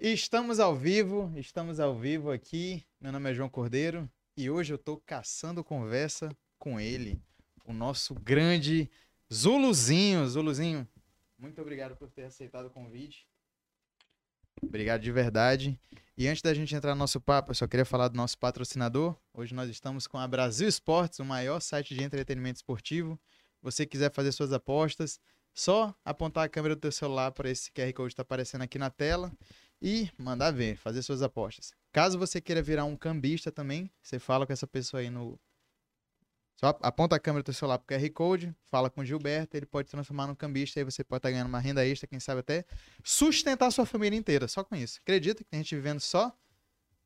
Estamos ao vivo, estamos ao vivo aqui. Meu nome é João Cordeiro e hoje eu tô caçando conversa com ele, o nosso grande Zuluzinho. Zuluzinho, muito obrigado por ter aceitado o convite. Obrigado de verdade. E antes da gente entrar no nosso papo, eu só queria falar do nosso patrocinador. Hoje nós estamos com a Brasil Esportes, o maior site de entretenimento esportivo. Você quiser fazer suas apostas, só apontar a câmera do teu celular para esse QR Code que está aparecendo aqui na tela e mandar ver, fazer suas apostas. Caso você queira virar um cambista também, você fala com essa pessoa aí no. Só aponta a câmera do celular pro QR Code, fala com o Gilberto, ele pode transformar num cambista, aí você pode estar ganhando uma renda extra, quem sabe até sustentar sua família inteira, só com isso. Acredita que tem gente vivendo só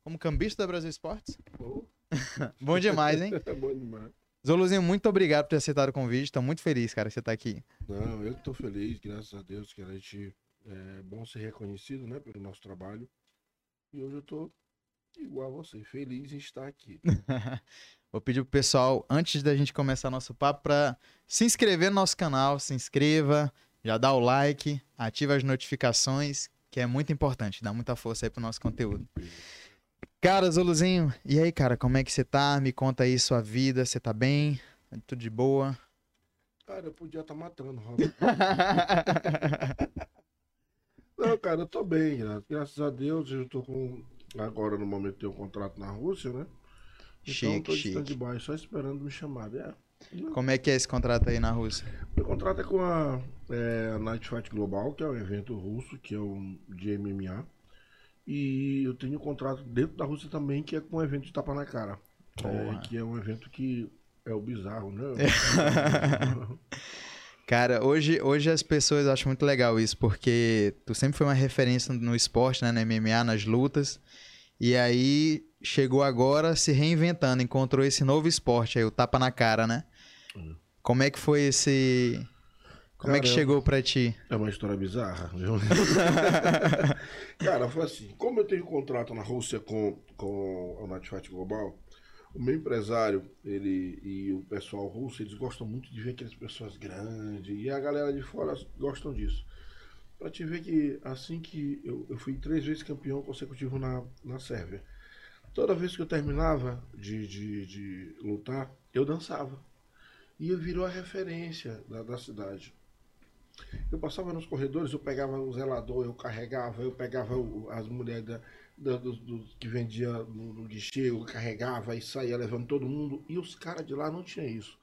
como cambista da Brasil Esportes? Oh. Bom demais, hein? Bom demais. Zoluzinho, muito obrigado por ter aceitado o convite. Estou muito feliz, cara, que você tá aqui. Não, eu tô feliz, graças a Deus, que a gente é bom ser reconhecido, né, pelo nosso trabalho. E hoje eu tô igual a você, feliz em estar aqui. Vou pedir pro pessoal, antes da gente começar nosso papo, para se inscrever no nosso canal, se inscreva, já dá o like, ativa as notificações, que é muito importante, dá muita força aí pro nosso conteúdo. Cara, Zoluzinho, e aí, cara, como é que você tá? Me conta aí sua vida, você tá bem? Tudo de boa? Cara, eu podia estar matando, Robert. Não, cara, eu tô bem, gra- graças a Deus. Eu tô com. Agora, no momento, tenho um contrato na Rússia, né? Então, Chique, tô de stand-by, só esperando me chamar. É. Como é que é esse contrato aí na Rússia? Meu contrato é com a, é, Night Fight Global, que é um evento russo, que é um de MMA. E eu tenho um contrato dentro da Rússia também, que é com um evento de tapa na cara. É, que é um evento que é o bizarro, né? Cara, hoje, hoje as pessoas acham muito legal isso, porque tu sempre foi uma referência no esporte, né, na MMA, nas lutas. E aí chegou agora se reinventando, encontrou esse novo esporte aí, o tapa na cara, né? Hum. Como é que foi esse Como é que chegou pra ti? É uma história bizarra, viu? Cara, foi assim, como eu tenho contrato na Rússia com, com a Fight Global, o meu empresário, ele e o pessoal russo, eles gostam muito de ver aquelas pessoas grandes, e a galera de fora gostam disso. Pra te ver que assim que eu, eu fui três vezes campeão consecutivo na, na Sérvia, toda vez que eu terminava de, de, de lutar, eu dançava. E eu virou a referência da, da cidade. Eu passava nos corredores, eu pegava o zelador, eu carregava, eu pegava o- as mulheres da, da- dos, dos que vendia no, no guichê, eu carregava e saía levando todo mundo. E os caras de lá não tinham isso.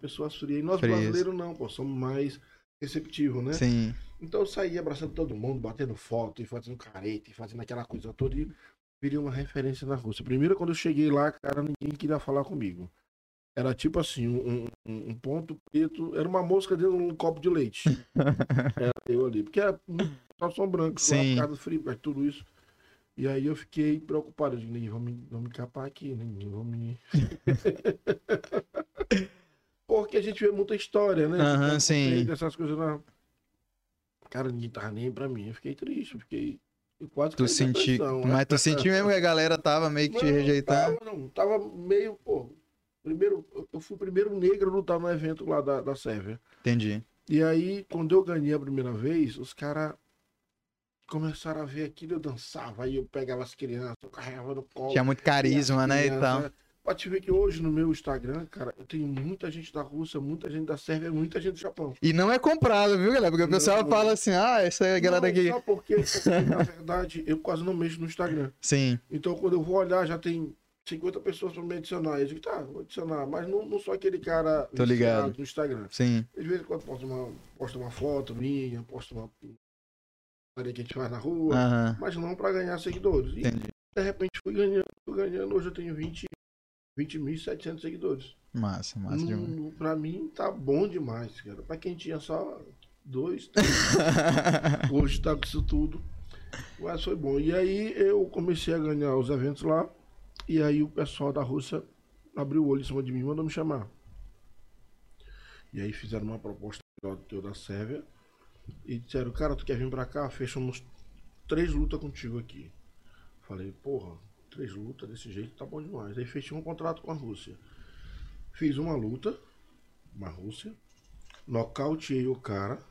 Pessoas frias. E nós Frias. brasileiros não, pô, somos mais receptivos, né? Sim. Então eu saía abraçando todo mundo, batendo foto e fazendo careta e fazendo aquela coisa toda. E virei uma referência na Rússia. Primeiro, quando eu cheguei lá, cara, ninguém queria falar comigo. Era tipo assim, um, um- um ponto preto, era uma mosca dentro de um copo de leite. era eu ali. Porque era muito calção branco, lá por causa do frio, tudo isso. E aí eu fiquei preocupado. Eu digo, me, vão me capar aqui, ninguém vai me. Porque a gente vê muita história, né? Aham, Então, sim. Essas coisas lá. Cara, ninguém tava nem pra mim. Eu fiquei triste, eu fiquei. Eu quase Tu depressão, né? mas tu sentiu mesmo que a galera tava meio que te Não, rejeitando? Tava, não, tava meio, pô. Primeiro, eu- eu fui o primeiro negro a lutar no evento lá da, da Sérvia. Entendi. E aí, quando eu ganhei a primeira vez, os caras começaram a ver aquilo, eu dançava, aí eu pegava as crianças, eu carregava no colo. Tinha muito carisma, né, e tal. Pode ver que hoje no meu Instagram, cara, eu tenho muita gente da Rússia, muita gente da Sérvia, muita gente do Japão. E não é comprado, viu, galera? Porque o pessoal Não. fala assim, ah, essa é a galera Não, aqui. Quê? Porque, na verdade, eu quase não mexo no Instagram. Sim, Então, quando eu vou olhar, já tem 50 pessoas para me adicionar. Eu digo, tá, vou adicionar. Mas não, não sou aquele cara Tô ligado. no Instagram. sim. De vez em quando posto uma, posto uma foto minha, posto uma que a gente faz na rua. Aham. Mas não para ganhar seguidores. E, Entendi. de repente, fui ganhando, fui ganhando. Hoje eu tenho 20 20.700 seguidores. Massa, massa demais. Não, pra mim, tá bom demais, cara. Pra quem tinha só dois, três, Hoje tá com isso tudo. Mas foi bom. E aí eu comecei a ganhar os eventos lá. E aí o pessoal da Rússia abriu o olho em cima de mim e mandou me chamar. E aí fizeram uma proposta do teu da Sérvia. E disseram, cara, tu quer vir pra cá? Fechamos três lutas contigo aqui. Falei, porra, três lutas desse jeito tá bom demais. Aí fechei um contrato com a Rússia. Fiz uma luta na Rússia. Nocauteei o cara.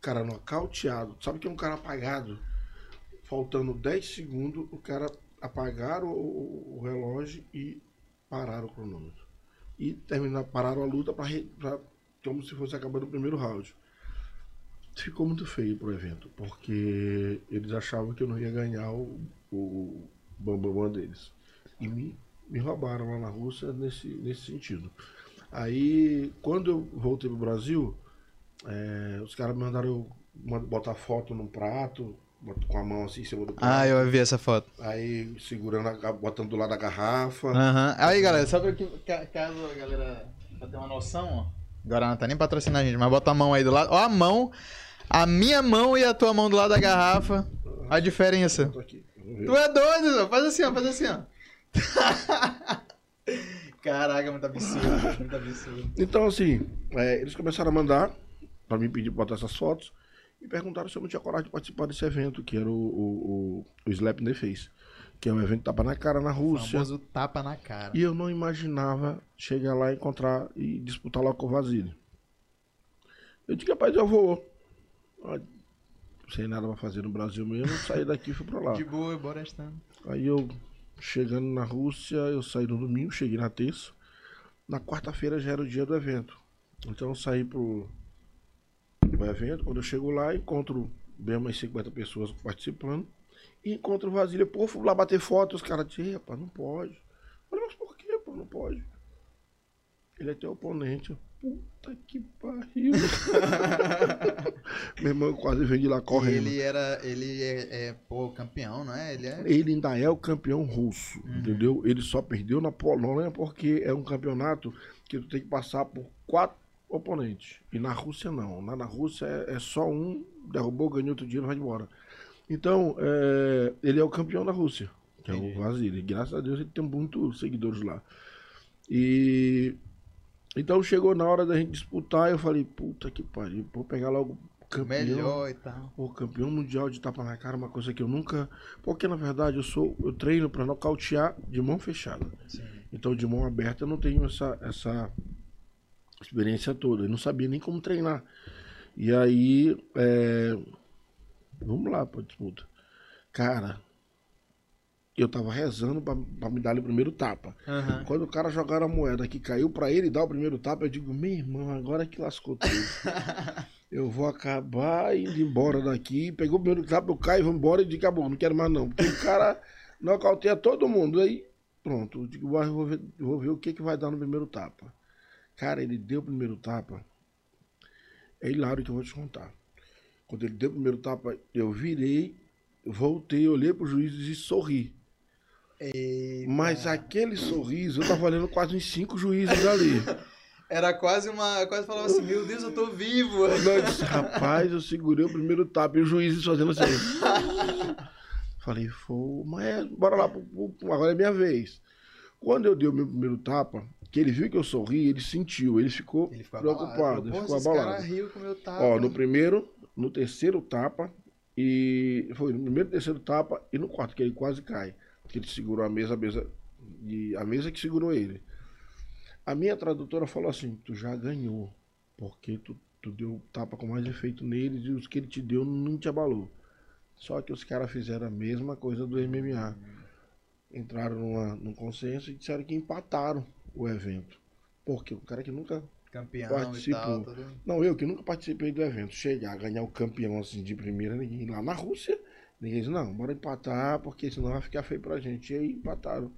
Cara nocauteado. Sabe que é um cara apagado? faltando 10 segundos, o cara apagaram o, o relógio e pararam o cronômetro. E terminaram, pararam a luta para como se fosse acabando o primeiro round. Ficou muito feio pro evento, porque eles achavam que eu não ia ganhar o, o bambam deles. E me, me roubaram lá na Rússia nesse, nesse sentido. Aí, quando eu voltei pro Brasil, é, os caras me mandaram eu botar foto num prato, com a mão assim em cima do prato. Ah, eu vi essa foto. Aí segurando, a, botando do lado da garrafa. Uhum. Aí, galera, sabe o que caso a galera pra ter uma noção, ó. Agora não tá nem patrocinando a gente, mas bota a mão aí do lado. Ó, a mão, a minha mão e a tua mão do lado da garrafa. A diferença. Tu é doido, ó. faz assim, ó, faz assim, ó. Caraca, muito absurdo, muito absurdo. Então, assim, é, eles começaram a mandar pra mim pedir pra botar essas fotos e perguntaram se eu não tinha coragem de participar desse evento, que era o, o, o, o Slap in the Face, que é um evento tapa na cara na Rússia. O famoso tapa na cara. E eu não imaginava chegar lá, encontrar e disputar lá com o Vasily. Eu disse, rapaz, eu vou. Sem nada pra fazer no Brasil mesmo, saí daqui e fui pra lá. De boa, bora estando. Aí eu, chegando na Rússia, eu saí no domingo, cheguei na terça. Na quarta-feira já era o dia do evento. Então eu saí pro, o evento. Quando eu chego lá, encontro bem umas 50 pessoas participando. E encontro o Vasília. Pô, fui lá bater foto. Os caras dizem, rapaz, não pode. Eu falei, mas por que, pô, não pode? Ele é teu oponente. Puta que pariu. Meu irmão quase veio de lá correndo. Ele era, ele é, é, pô, campeão, não é? Ele, é... ele ainda é o campeão russo, uhum. entendeu? Ele só perdeu na Polônia porque é um campeonato que tu tem que passar por quatro oponente. E na Rússia não. Lá na Rússia é, é só um, derrubou, ganhou outro dia, vai embora. Então, é, ele é o campeão da Rússia, que é o Vasily. Graças a Deus ele tem muitos seguidores lá. E então chegou na hora da gente disputar, eu falei, puta que pariu, vou pegar logo o campeão. Melhor e tal. O campeão mundial de tapa na cara, uma coisa que eu nunca. Porque na verdade eu sou. Eu treino para nocautear de mão fechada. Sim. Então de mão aberta eu não tenho essa, essa experiência toda. Eu não sabia nem como treinar. E aí, é... vamos lá pra disputa. Cara, eu tava rezando pra, pra me dar o primeiro tapa. Uhum. Quando o cara jogaram a moeda que caiu pra ele dar o primeiro tapa, eu digo, meu irmão, agora que lascou tudo. eu vou acabar indo embora daqui. Pegou o primeiro tapa, eu caio, vou embora e digo, acabou, não quero mais não. Porque o cara nocauteia todo mundo. Aí, pronto, eu digo, vou ver, vou ver o que, que vai dar no primeiro tapa. Cara, ele deu o primeiro tapa. É hilário que eu vou te contar. Quando ele deu o primeiro tapa, eu virei, voltei, olhei pro juiz e sorri. Eita. Mas aquele sorriso, eu tava olhando quase uns cinco juízes ali. Era quase uma. Quase falava assim, meu Deus, eu tô vivo. Eu disse, rapaz, eu segurei o primeiro tapa e os juízes fazendo assim. Falei, foi, mas bora lá, agora é minha vez. Quando eu dei o meu primeiro tapa, que ele viu que eu sorri, ele sentiu, ele ficou, ele ficou preocupado, ele ficou abalado. Riu com meu tapa. Ó, no primeiro, no terceiro tapa, e foi no primeiro, terceiro tapa e no quarto, que ele quase cai. Que ele segurou a mesa, a mesa, e a mesa que segurou ele. A minha tradutora falou assim: tu já ganhou, porque tu, tu deu tapa com mais efeito nele e os que ele te deu não te abalou. Só que os caras fizeram a mesma coisa do MMA. Entraram numa, num consenso e disseram que empataram o evento. Porque o cara que nunca campeão participou. Tal, Não, eu que nunca participei do evento, chegar, ganhar o campeão assim de primeira, ninguém lá na Rússia, ninguém disse, não, bora empatar, porque senão vai ficar feio pra gente. E aí empataram.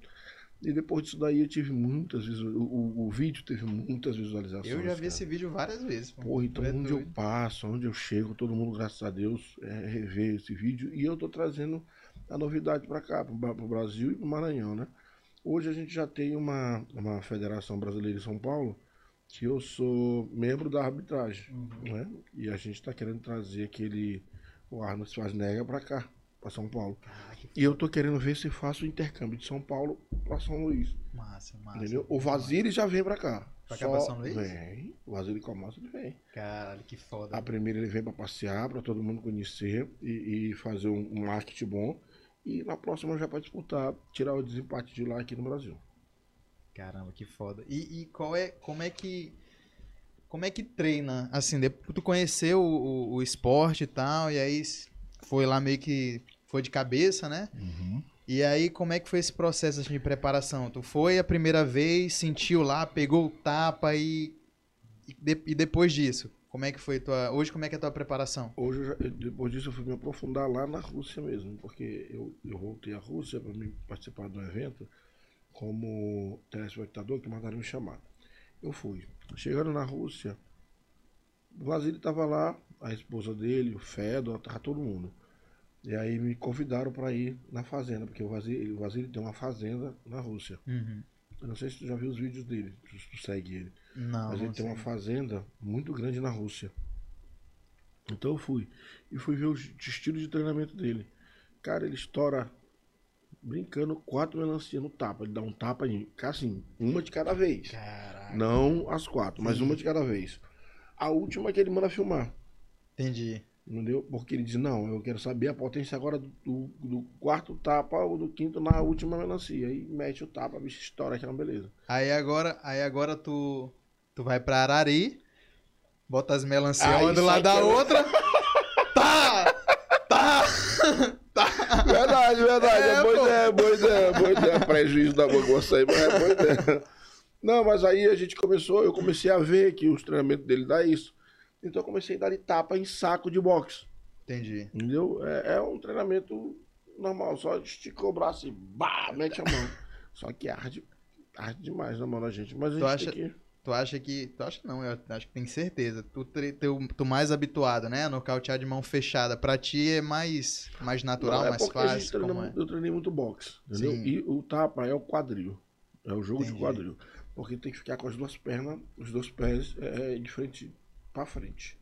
E depois disso daí eu tive muitas visualizações. O, o, o, vídeo teve muitas visualizações. Eu já vi cara. esse vídeo várias vezes. Pô. Porra, então é onde doido. eu passo, onde eu chego, todo mundo, graças a Deus, é, revê esse vídeo. E eu tô trazendo a novidade para cá, pro, pro Brasil e pro Maranhão, né? Hoje a gente já tem uma, uma Federação Brasileira em São Paulo, que eu sou membro da arbitragem, uhum. né? E a gente está querendo trazer aquele o Arnold Schwarzenegger para cá, para São Paulo. Ah, e eu tô querendo ver se faço o intercâmbio de São Paulo para São Luís. Massa, massa. Entendeu? O Vasile já vem para cá. Pra cá pra São Luís? Vem. O Vasile Comossa ele vem. Caralho, que foda. A primeira ele vem para passear, para todo mundo conhecer e, e fazer um, um marketing bom. E na próxima já para disputar, tirar o desempate de lá aqui no Brasil. Caramba, que foda. E, e, qual é, como é que, como é que treina? Assim, depois tu conheceu o, o, o, esporte e tal, e aí foi lá meio que foi de cabeça, né? E aí, como é que foi esse processo assim, de preparação? Tu foi a primeira vez, sentiu lá, pegou o tapa e, e, de- e depois disso? Como é que foi tua. Hoje, como é que é a tua preparação? Hoje, eu já- eu- depois disso, eu fui me aprofundar lá na Rússia mesmo, porque eu, eu voltei à Rússia para me participar do evento como telespectador que mandaram me chamar. Eu fui. Chegando na Rússia, o Vasily estava lá, a esposa dele, o Fedor, estava todo mundo. E aí me convidaram para ir na fazenda, porque o Vasily, o Vasily tem uma fazenda na Rússia. Uhum. Eu não sei se tu já viu os vídeos dele, se tu segue ele. Não. Mas ele não tem uma sei. fazenda muito grande na Rússia. Então eu fui. E fui ver o estilo de treinamento dele. Cara, ele estoura brincando quatro melancias no tapa. Ele dá um tapa em. Assim, uma de cada vez. Caraca. Não as quatro, mas Sim. uma de cada vez. A última é que ele manda filmar. Entendi. Entendeu? Porque ele diz, não, eu quero saber a potência agora do, do- do quarto tapa ou do quinto na última melancia. Aí mete o tapa, a bicha estoura, que é uma beleza. Aí agora, aí agora tu, tu vai pra Arari, bota as melancias uma do lado da outra. Tá! Tá! Verdade, verdade. É, É, pô. ideia, boa ideia, boa ideia. Prejuízo da bagunça aí, mas é boa ideia. Não, mas aí a gente começou, eu comecei a ver que os treinamentos dele dá isso. Então eu comecei a dar tapa em saco de boxe. Entendi. Entendeu? É, é um treinamento normal, só esticou o braço e bah, mete a mão. Só que arde, arde demais na mão da gente. Mas a Tu gente acha- tem que. Tu acha que. Tu acha não, eu acho que tem certeza. Tu, teu, tu mais habituado, né? A nocautear de mão fechada. Pra ti é mais, mais natural, Não, é mais a gente fácil. treina Como é? Eu treinei muito boxe, entendeu? Sim. E o tapa é o quadril. É o jogo Entendi. de quadril. Porque tem que ficar com as duas pernas, os dois pés é, é, de frente pra frente.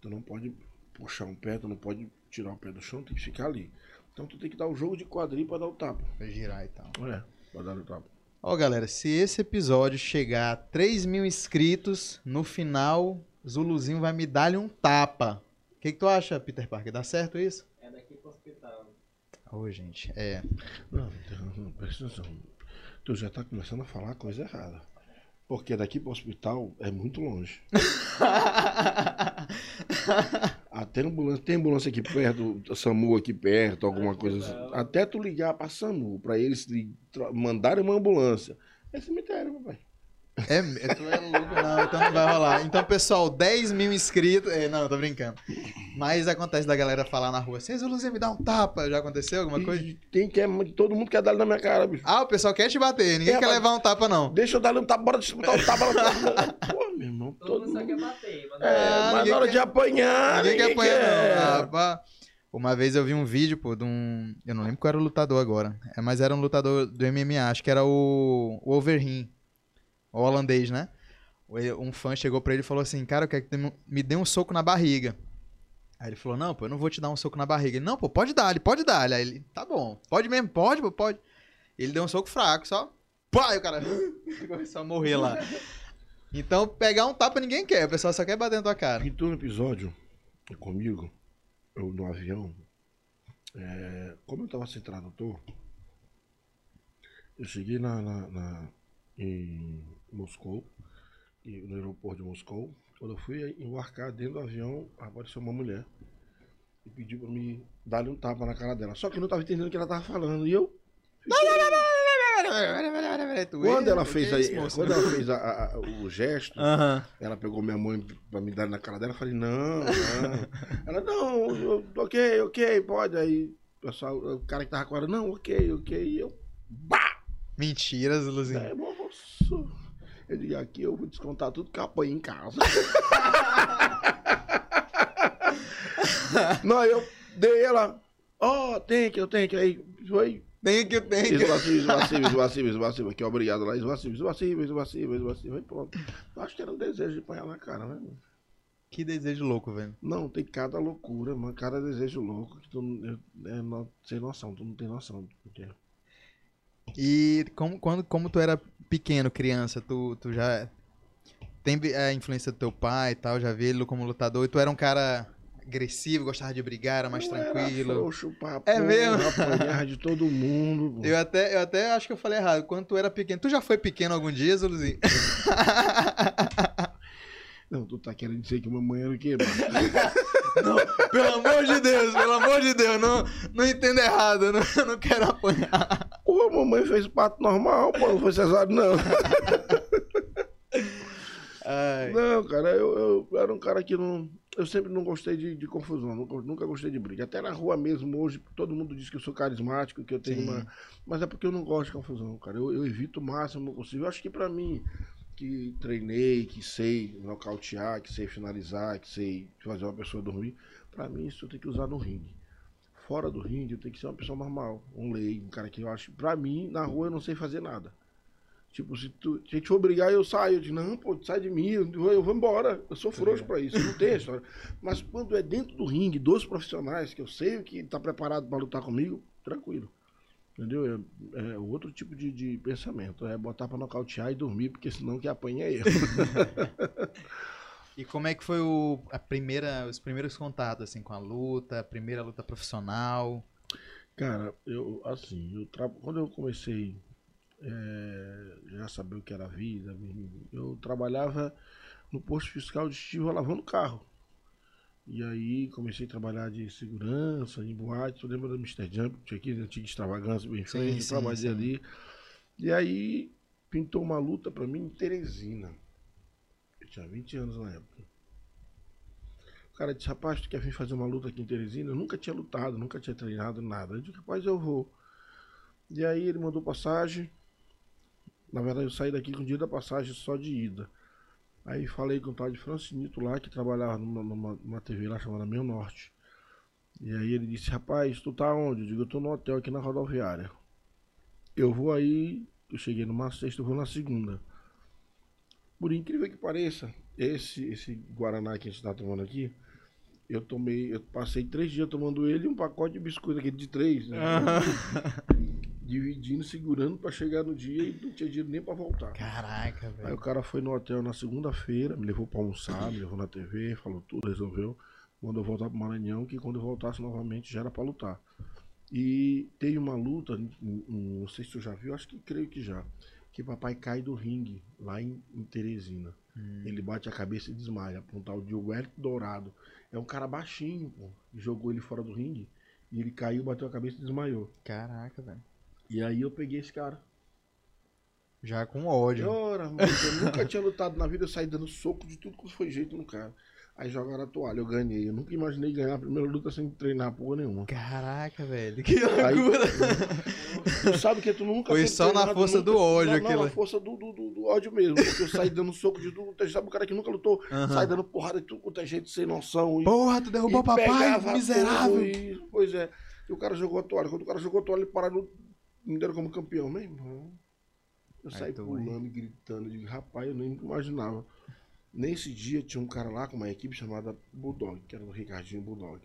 Tu não pode puxar um pé, tu não pode tirar o pé do chão, tem que ficar ali. Então tu tem que dar o jogo de quadril pra dar o tapa. Pra girar e tal. É, pra dar o tapa. Ó, galera, se esse episódio chegar a 3 mil inscritos, no final, Zuluzinho vai me dar-lhe um tapa. O que, que tu acha, Peter Parker? Dá certo isso? É daqui pro hospital. Ô, gente, é. Não, não, não, presta atenção. Tu já tá começando a falar coisa errada. Porque daqui pro hospital é muito longe. Até ambulância, tem ambulância aqui perto, SAMU aqui perto, alguma coisa assim. Até tu ligar pra SAMU, pra eles mandarem uma ambulância. É cemitério, papai. É, é, tu é louco, não, então não vai rolar. Então, pessoal, 10 mil inscritos. É, não, tô brincando. Mas acontece da galera falar na rua assim, Zuluzinho, me dá um tapa. Já aconteceu alguma coisa? Tem que, todo mundo quer dar na minha cara, bicho. Ah, o pessoal quer te bater, ninguém É, quer mas- levar um tapa, não. Deixa eu dar um tapa, bora disputar um tapa. Pô, meu irmão, Todo, todo mundo só quer bater. Mas É, mas ninguém na hora quer- de apanhar, Ninguém quer apanhar, quer. não. Pá. Uma vez eu vi um vídeo, pô, de um. Eu não lembro qual era o lutador agora. É, mas era um lutador do MMA, acho que era o, o. O holandês, né? Um fã chegou pra ele e falou assim: Cara, eu quero que me dê um soco na barriga. Aí ele falou: Não, pô, eu não vou te dar um soco na barriga. Ele, não, pô, pode dar, ele pode dar. Aí ele, tá bom, pode mesmo, pode, pô, pode. Ele deu um soco fraco, só. Pá, e o cara começou a morrer lá. Então, pegar um tapa ninguém quer, o pessoal só quer bater na tua cara. Pintou um episódio comigo, eu no avião. é, como eu tava sem tradutor, eu cheguei na, na- na- em Moscou, no aeroporto de Moscou. Quando eu fui embarcar dentro do avião, apareceu uma mulher e pediu pra me dar um tapa na cara dela. Só que eu não tava entendendo o que ela tava falando. E eu. Quando ela fez, aí, quando ela fez a- a- a- o gesto, ela pegou minha mãe pra me dar na cara dela, eu falei, não, não. Ela, não, eu- ok, ok, pode. Aí o pessoal, o cara que tava com ela, não, ok, ok. E eu, bah! Mentira, Zuluzinho. É, moço. Eu digo, aqui eu vou descontar tudo que eu apanhei em casa. não, eu dei ela, ó, tem que, eu tenho que. Aí foi, Tem que, tem que. esvaziva, esvaziva, esvaziva, esvaziva, aqui, obrigado lá, esvaziva, esvaziva, esvaziva, esvaziva, e pronto. Acho que era um desejo de apanhar na cara, né? Que desejo louco, velho. Não, tem cada loucura, mano. Cada desejo louco que tu não- é no- sem noção, tu não tem noção. do que é. E como, quando, como tu era pequeno, criança, tu, tu já tem a influência do teu pai e tal, já vi ele como lutador, e tu era um cara agressivo, gostava de brigar, era mais Eu tranquilo. Era frouxo pra É mesmo? Apanhar de todo mundo. pô. Eu até, eu até acho que eu falei errado. Quando tu era pequeno, tu já foi pequeno algum dia, Zuluzinho? Não, tu tá querendo dizer que mamãe era o quê, mano? Não, pelo amor de Deus, pelo amor de Deus, não, não entenda errado, eu não, eu não quero apanhar. Pô, a mamãe fez parto normal, pô, não foi cesárea, não. Ai, Não, cara, eu, eu era um cara que não. Eu sempre não gostei de, de confusão, nunca, nunca gostei de briga. Até na rua mesmo, hoje, todo mundo diz que eu sou carismático, que eu tenho Sim. uma. Mas é porque eu não gosto de confusão, cara. Eu, eu evito o máximo possível. Eu acho que pra mim, que treinei, que sei nocautear, que sei finalizar, que sei fazer uma pessoa dormir, pra mim isso eu tenho que usar no ringue. Fora do ringue, eu tenho que ser uma pessoa normal, um lei, um cara que eu acho. Pra mim, na rua eu não sei fazer nada. Tipo, se tu, se a gente for brigar, eu saio. Eu digo, não, pô, sai de mim, eu vou, eu vou embora. Eu sou frouxo pra isso, não tem história. Mas quando é dentro do ringue, dos profissionais, que eu sei que tá preparado pra lutar comigo, tranquilo. Entendeu? É, é outro tipo de, de pensamento. É botar pra nocautear e dormir, porque senão que apanha é eu. E como é que foi o, a primeira, os primeiros contatos assim com a luta, a primeira luta profissional? Cara, eu, assim, eu tra... quando eu comecei é, já saber o que era a vida, eu trabalhava no posto fiscal de Estiva lavando carro. E aí comecei a trabalhar de segurança, em boate, tu lembra do Mr. Jump, tinha aqui, antiga extravagância, bem eu sim, trabalhei sim. ali. E aí pintou uma luta pra mim em Teresina. Eu tinha 20 anos na época. O cara disse, rapaz, tu quer vir fazer uma luta aqui em Teresina? Eu nunca tinha lutado, nunca tinha treinado, nada. Eu disse, rapaz, eu vou. E aí ele mandou passagem. Na verdade, eu saí daqui com o dia da passagem só de ida. Aí falei com o tal de Francinito lá, que trabalhava numa, numa, numa TV lá chamada Meu Norte. E aí ele disse, rapaz, tu tá onde? Eu digo, eu tô no hotel aqui na rodoviária. Eu vou aí, eu cheguei numa sexta, eu vou na segunda. Por incrível que pareça, esse, esse Guaraná que a gente tá tomando aqui, eu tomei, eu passei três dias tomando ele e um pacote de biscoito aquele de três, né? Dividindo, segurando pra chegar no dia e não tinha dinheiro nem pra voltar. Caraca, Aí o velho. cara foi no hotel na segunda-feira, me levou pra almoçar, me levou na TV, falou tudo, resolveu. Mandou voltar pro Maranhão, que quando eu voltasse novamente já era pra lutar. E teve uma luta, não sei se tu já viu, acho que creio que já. Que papai cai do ringue lá em, em Teresina. Ele bate a cabeça e desmaia. Um tal de Wellington Dourado. É um cara baixinho, pô. Jogou ele fora do ringue. E ele caiu, bateu a cabeça e desmaiou. Caraca, velho. E aí eu peguei esse cara. Já com ódio. Ora, mano, eu nunca tinha lutado na vida, eu saí dando soco de tudo que foi jeito no cara. Aí jogaram a toalha, eu ganhei. Eu nunca imaginei ganhar a primeira luta sem treinar porra nenhuma. Caraca, velho. Que Aí- loucura. Tu sabe que tu nunca Foi só na força nunca- do ódio aquilo. não, na força do, do, do- ódio mesmo. Porque eu saí dando soco de tudo. Tu sabe o cara que nunca lutou, Aham. sai dando porrada de tudo quanto é jeito, sem noção. E, Porra, tu derrubou o papai, miserável. tudo e- pois é. E o cara jogou a toalha. Quando o cara jogou a toalha, ele parou, me deram como campeão. Meu irmão. Eu Aí saí pulando e gritando. Digo, rapaz, eu nem imaginava. Nesse dia tinha um cara lá com uma equipe chamada Bulldog, que era do Ricardinho Bulldog.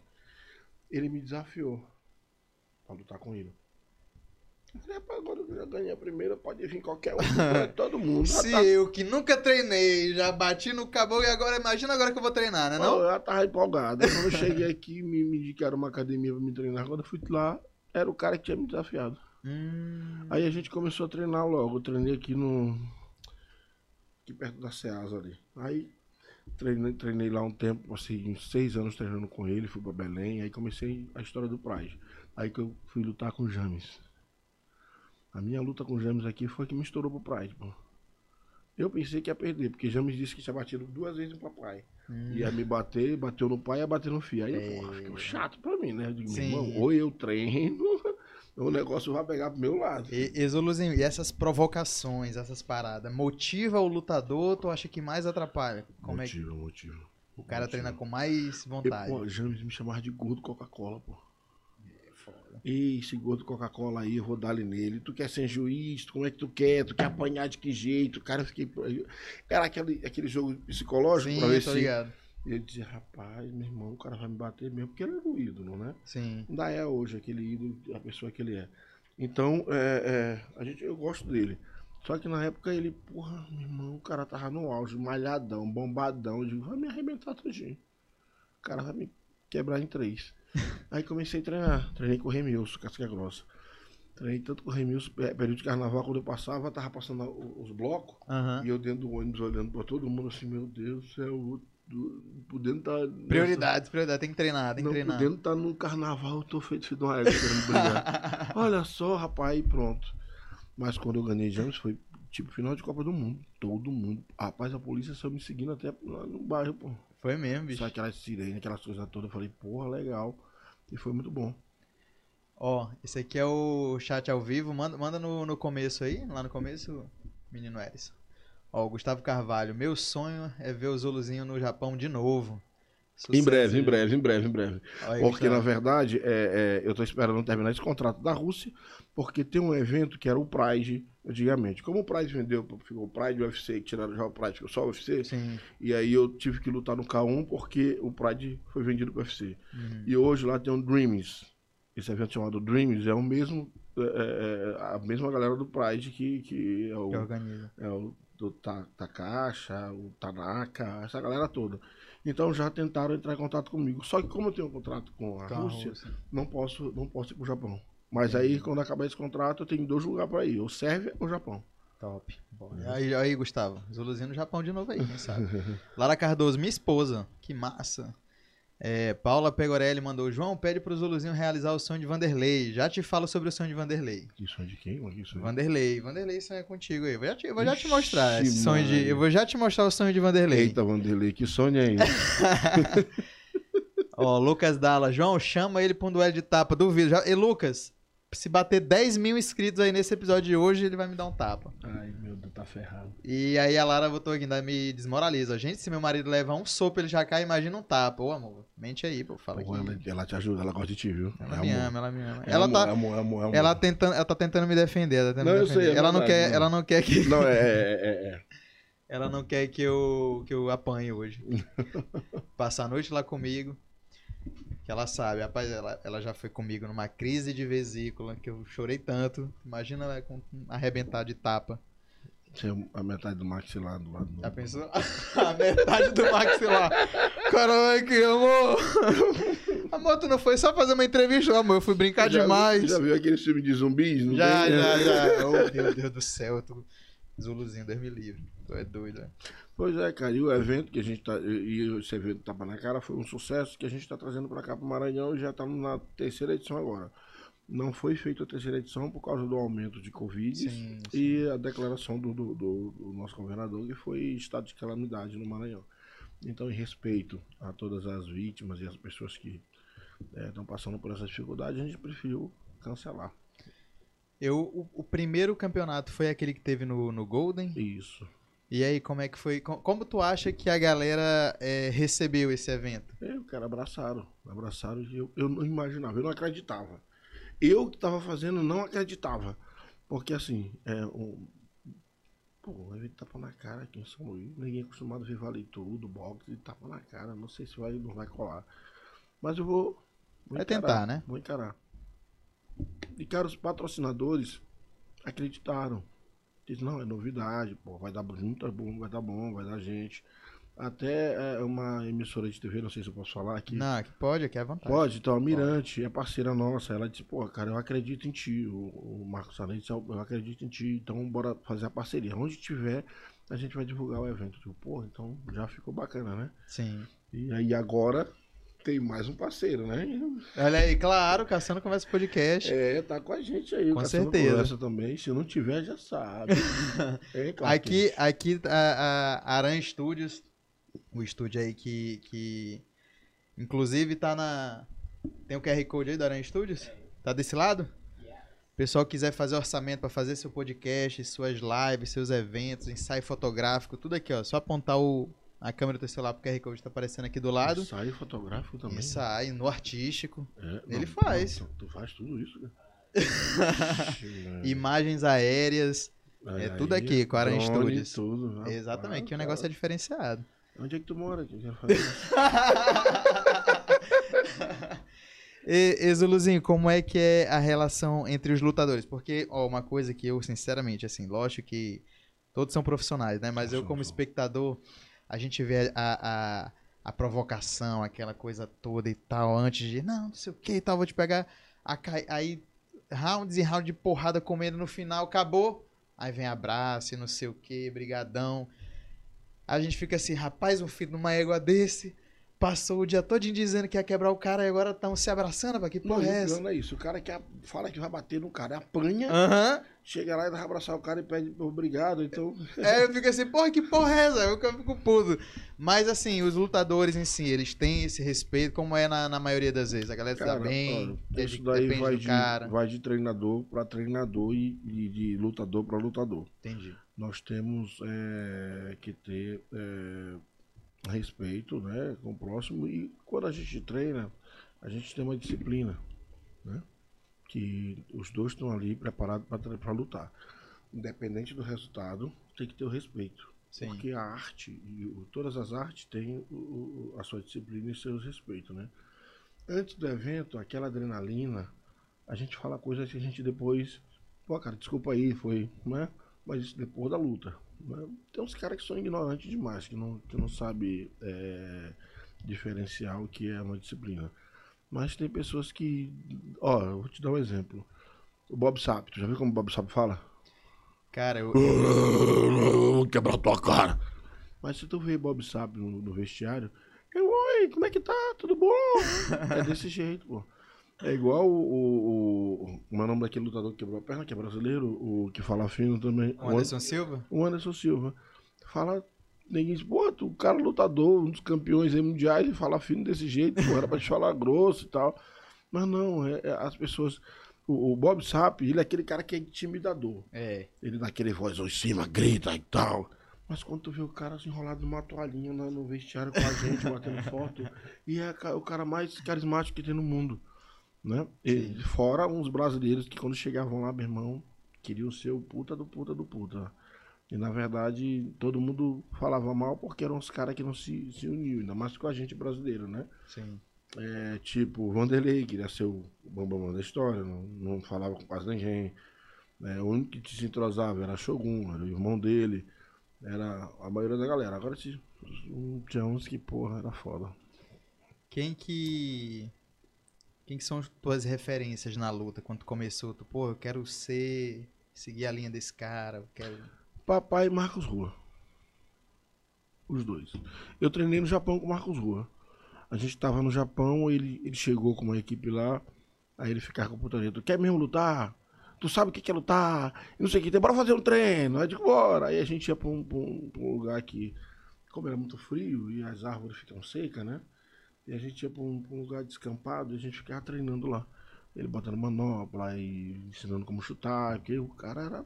Ele me desafiou pra lutar com ele. Eu falei, rapaz, agora eu já ganhei a primeira, pode vir qualquer um, vai todo mundo. Se tá- eu que nunca treinei, já bati no cabelo e agora, imagina agora que eu vou treinar, né Não, eu já tava empolgado. Aí Quando eu cheguei aqui, me, me indicaram uma academia pra me treinar. Quando eu fui lá, era o cara que tinha me desafiado. Hum, Aí a gente começou a treinar logo. Eu treinei aqui no. Aqui perto da Ceasa ali. Aí treinei, treinei lá um tempo, passei uns seis anos treinando com ele, fui pra Belém, aí comecei a história do Pride. Aí que eu fui lutar com o James. A minha luta com o James aqui foi que me estourou pro Pride, pô. Eu pensei que ia perder, porque James disse que tinha batido duas vezes no papai. hum. Ia me bater, bateu no pai, ia bater no filho. Aí É. porra, ficou chato pra mim, né? Eu digo, Sim. irmão, ou eu treino, o negócio vai pegar pro meu lado. E, e, Zuluzinho, e essas provocações, essas paradas, motiva o lutador ou tu acha que mais atrapalha? Como é que motivo, motivo. o cara motivo. treina com mais vontade? pô, James me chamava de gordo Coca-Cola, pô. Foda. Ei, esse gordo Coca-Cola aí, eu vou dar-lhe nele. Tu quer ser juiz? Como é que tu quer? Tu quer apanhar de que jeito? Cara, eu fiquei. Era aquele, aquele jogo psicológico Sim, pra ver tô se. ligado. E eu dizia, rapaz, meu irmão, o cara vai me bater mesmo, porque ele era o ídolo, né? Sim. Ainda é hoje aquele ídolo, a pessoa que ele é. Então, é, é, a gente, eu gosto dele. Só que na época ele, porra, meu irmão, o cara tava no auge, malhadão, bombadão. Eu digo, vai me arrebentar tudinho. O cara vai me quebrar em três. Aí comecei a treinar. Treinei com o Remilson, casca grossa. Treinei tanto com o Remilson, é, período de carnaval, quando eu passava, tava passando os blocos. Aham. E eu dentro do ônibus olhando pra todo mundo assim, meu Deus do céu, do- podendo estar. Prioridades, prioridade. Tem que treinar, tem que Não treinar. podendo estar no carnaval, eu tô feito de uma égua querendo brigar. Olha só, rapaz, pronto. Mas quando eu ganhei James foi tipo final de Copa do Mundo. Todo mundo. Rapaz, a polícia saiu me seguindo até lá no bairro, pô. Foi mesmo, bicho. Só aquelas sirenes, aquelas coisas todas. Eu falei, porra, legal. E foi muito bom. Ó, esse aqui é o chat ao vivo. Manda, manda no, no começo aí, lá no começo, menino Eris. Ó, o Gustavo Carvalho. Meu sonho é ver o Zuluzinho no Japão de novo. Em Sucesso, breve, em breve, em breve, em breve. Aí, Porque, na verdade, é, é, eu tô esperando terminar esse contrato da Rússia, porque tem um evento que era o Pride antigamente. Como o Pride vendeu, ficou o Pride UFC, que tiraram já o Pride, ficou só o UFC, Sim. e aí eu tive que lutar no K1 porque o Pride foi vendido pro UFC. Uhum. E hoje lá tem um Dreams. Esse evento chamado Dreams é o mesmo, é, é, a mesma galera do Pride que, que é o, Que organiza. é o do Ta- Takasha, o Tanaka, essa galera toda. Então já tentaram entrar em contato comigo. Só que como eu tenho um contrato com a Com Rússia, Rússia. não posso, não posso ir pro Japão. Mas aí, quando acabar esse contrato, eu tenho dois lugares pra ir, ou Sérvia ou Japão. Top. Bora. Aí, aí, Gustavo. Zuluzinho no Japão de novo aí, quem sabe. Lara Cardoso, minha esposa. Que massa. É, Paula Pegorelli mandou. João, pede pro Zuluzinho realizar o sonho de Vanderlei. Já te falo sobre o sonho de Vanderlei. Que sonho de quem? Vanderlei. Vanderlei sonha contigo aí. Eu vou já te, vou já te Ixi, mostrar esse sonho de. Eu vou já te mostrar o sonho de Vanderlei. Eita, Vanderlei, que sonho é? Ó, Lucas Dalla. João, chama ele pra um duelo de tapa. Duvido. Já... E Lucas, se bater 10 mil inscritos aí nesse episódio de hoje, ele vai me dar um tapa. Ai, meu Deus, tá ferrado. E aí a Lara botou aqui, ainda me desmoraliza. Gente, se meu marido levar um soco, ele já cai, imagina um tapa. Ô, amor, mente aí, pô, fala aqui. ela, ela te ajuda, ela gosta de ti, viu? Ela É me amor. ama, ela me ama. É ela amor, tá, é amor, é amor, é ela tentando, ela tá tentando me defender, ela tá Não, me eu sei, defender. é ela não verdade, quer, não. ela não quer que, Não, é, é, é, é. ela não quer que eu, que eu apanhe hoje. Passar a noite lá comigo. Que ela sabe, rapaz, ela, ela já foi comigo numa crise de vesícula, que eu chorei tanto. Imagina ela com arrebentar de tapa. Tinha a metade do maxilar do lado. do- Já pensou? A metade do maxilar. Caralho, que amor. Amor, tu não foi só fazer uma entrevista, não, amor. Eu fui brincar Já- demais. Já viu aquele filme de zumbis? Não Já, tem? já, já. Oh, meu Deus do céu. Tu... Zuluzinho, Deus me livre. Tu é doido, é. Pois é, cara, e o evento que a gente tá. E esse evento Tapa na Cara foi um sucesso que a gente tá trazendo pra cá pro Maranhão e já estamos na terceira edição agora. Não foi feita a terceira edição por causa do aumento de Covid Sim, sim. e a declaração do, do, do- do nosso governador que foi estado de calamidade no Maranhão. Então, em respeito a todas as vítimas e as pessoas que estão passando por essa dificuldade, a gente preferiu cancelar. Eu, o, o primeiro campeonato foi aquele que teve no, no Golden. Isso. E aí, como é que foi? Co- Como tu acha que a galera é, recebeu esse evento? É, o cara abraçaram. Abraçaram e eu, eu não imaginava, eu não acreditava. Eu que tava fazendo não acreditava. Porque assim, é um. Pô, um evento tapa na cara aqui em São Luís. Ninguém é acostumado a ver vale tudo, boxe e tapa na cara. Não sei se vai não vai colar. Mas eu vou. vou Vai encarar, tentar, né? Vou encarar. E, cara, os patrocinadores acreditaram. Diz, não, é novidade, pô, vai dar muito bom, vai dar bom, vai dar gente. Até é, uma emissora de TV, não sei se eu posso falar aqui. Não, que pode, aqui é à vontade. Pode, então a Mirante é parceira nossa. Ela disse, pô, cara, eu acredito em ti. O, o Marcos Salete disse, eu acredito em ti, então bora fazer a parceria. Onde tiver, a gente vai divulgar o evento. Digo, pô, então já ficou bacana, né? Sim. E aí agora tem mais um parceiro, né? Olha aí, claro, Caçando Conversa Podcast. É, tá com a gente aí. o Com Caçando certeza. Conversa também. Se não tiver, já sabe. é, claro Aqui, aqui a, a Aran Studios, o estúdio aí que, que inclusive tá na tem o QR Code aí da Aran Studios? Tá desse lado? Pessoal quiser fazer orçamento para fazer seu podcast, suas lives, seus eventos, ensaio fotográfico, tudo aqui, ó. Só apontar o, a câmera do teu celular pro QR Code tá aparecendo aqui do lado. Ensaio fotográfico também. Ensaio no artístico, É, Ele não, faz. não, tu, tu faz tudo isso, né? imagens aéreas, Aí, é tudo aqui, com a Aran Studios. Tudo, exatamente, que o rapaz. negócio é diferenciado. Onde é que tu mora? Que eu quero fazer. E, e Zuluzinho, como é que é a relação entre os lutadores? Porque, ó, uma coisa que eu, sinceramente, assim, lógico que todos são profissionais, né? Mas eu, como espectador, a gente vê a, a, a provocação, aquela coisa toda e tal, antes de, não, não sei o que e tal, vou te pegar. A Aí, rounds e round de porrada comendo no final, acabou. Aí vem abraço e não sei o que, brigadão. A gente fica assim, rapaz, um filho numa égua desse passou o dia todo dizendo que ia quebrar o cara e agora estão se abraçando, pra que Não, porra é e o essa? não é isso. O cara que fala que vai bater no cara, apanha, Aham. Chega lá e vai abraçar o cara e pede obrigado. Então, É, eu fico assim, porra, que porra é essa? Eu fico puto. Mas assim, os lutadores em si, eles têm esse respeito, como é na, na maioria das vezes. A galera cara, bem, olha, isso daí depende vai do de, cara. vai de treinador para treinador e, e de lutador para lutador. Entendi. Nós temos é, que ter é, respeito né, com o próximo e quando a gente treina, a gente tem uma disciplina. Né? Que os dois estão ali preparados para lutar. Independente do resultado, tem que ter o respeito. Sim. Porque a arte, e todas as artes têm o- a sua disciplina e seus respeitos, né? Antes do evento, aquela adrenalina, a gente fala coisas que a gente depois, pô, cara, desculpa aí, foi, né? Mas isso depois da luta. né? Tem uns caras que são ignorantes demais, que não, que não sabem é, diferenciar o que é uma disciplina. Mas tem pessoas que, ó, eu vou te dar um exemplo. O Bob Sapp, tu já viu como o Bob Sapp fala? Cara, eu, Vou quebrar tua cara. Mas se tu vê Bob Sapp no, no vestiário, eu, oi, como é que tá? Tudo bom? é desse jeito, pô. É igual o, o, o, como é o nome daquele lutador que quebrou a perna, que é brasileiro, o que fala fino também. o Anderson Silva? O Anderson Silva. Fala, ninguém diz, pô, tu, o cara lutador, um dos campeões aí mundiais, e fala fino desse jeito, pô, era pra te falar grosso e tal. Mas não, é, é as pessoas. O, o Bob Sapp, ele é aquele cara que é intimidador. É. Ele naquele voz em cima, grita e tal. Mas quando tu vê o cara assim, enrolado numa toalhinha lá no vestiário com a gente, batendo foto, e é o cara mais carismático que tem no mundo. Né? E fora uns brasileiros que quando chegavam lá, meu irmão, queriam ser o puta do puta do puta. E na verdade, todo mundo falava mal porque eram os caras que não se, se uniam, ainda mais com a gente brasileiro, né? Sim. É, tipo, o Vanderlei queria ser o bambam da história, não, não falava com quase ninguém. É, o único que se entrosava era Shogun, era o irmão dele, era a maioria da galera. Agora tinha uns que, porra, era foda. Quem que. Quem que são as tuas referências na luta? Quando tu começou, tu, pô, eu quero ser. seguir a linha desse cara, eu quero. Papai e Marcos Rua. Os dois. Eu treinei no Japão com o Marcos Rua. A gente tava no Japão, ele, ele chegou com uma equipe lá, aí ele ficava com a putaria. Tu quer mesmo lutar? Tu sabe o que é lutar? E não sei o que, tem, bora fazer um treino. Aí de bora. Aí a gente ia pra um, pra um- pra um lugar que, como era muito frio e as árvores ficam secas, né? E a gente ia pra um, pra um lugar descampado e a gente ficava treinando lá. Ele botando manopla e ensinando como chutar, porque o cara era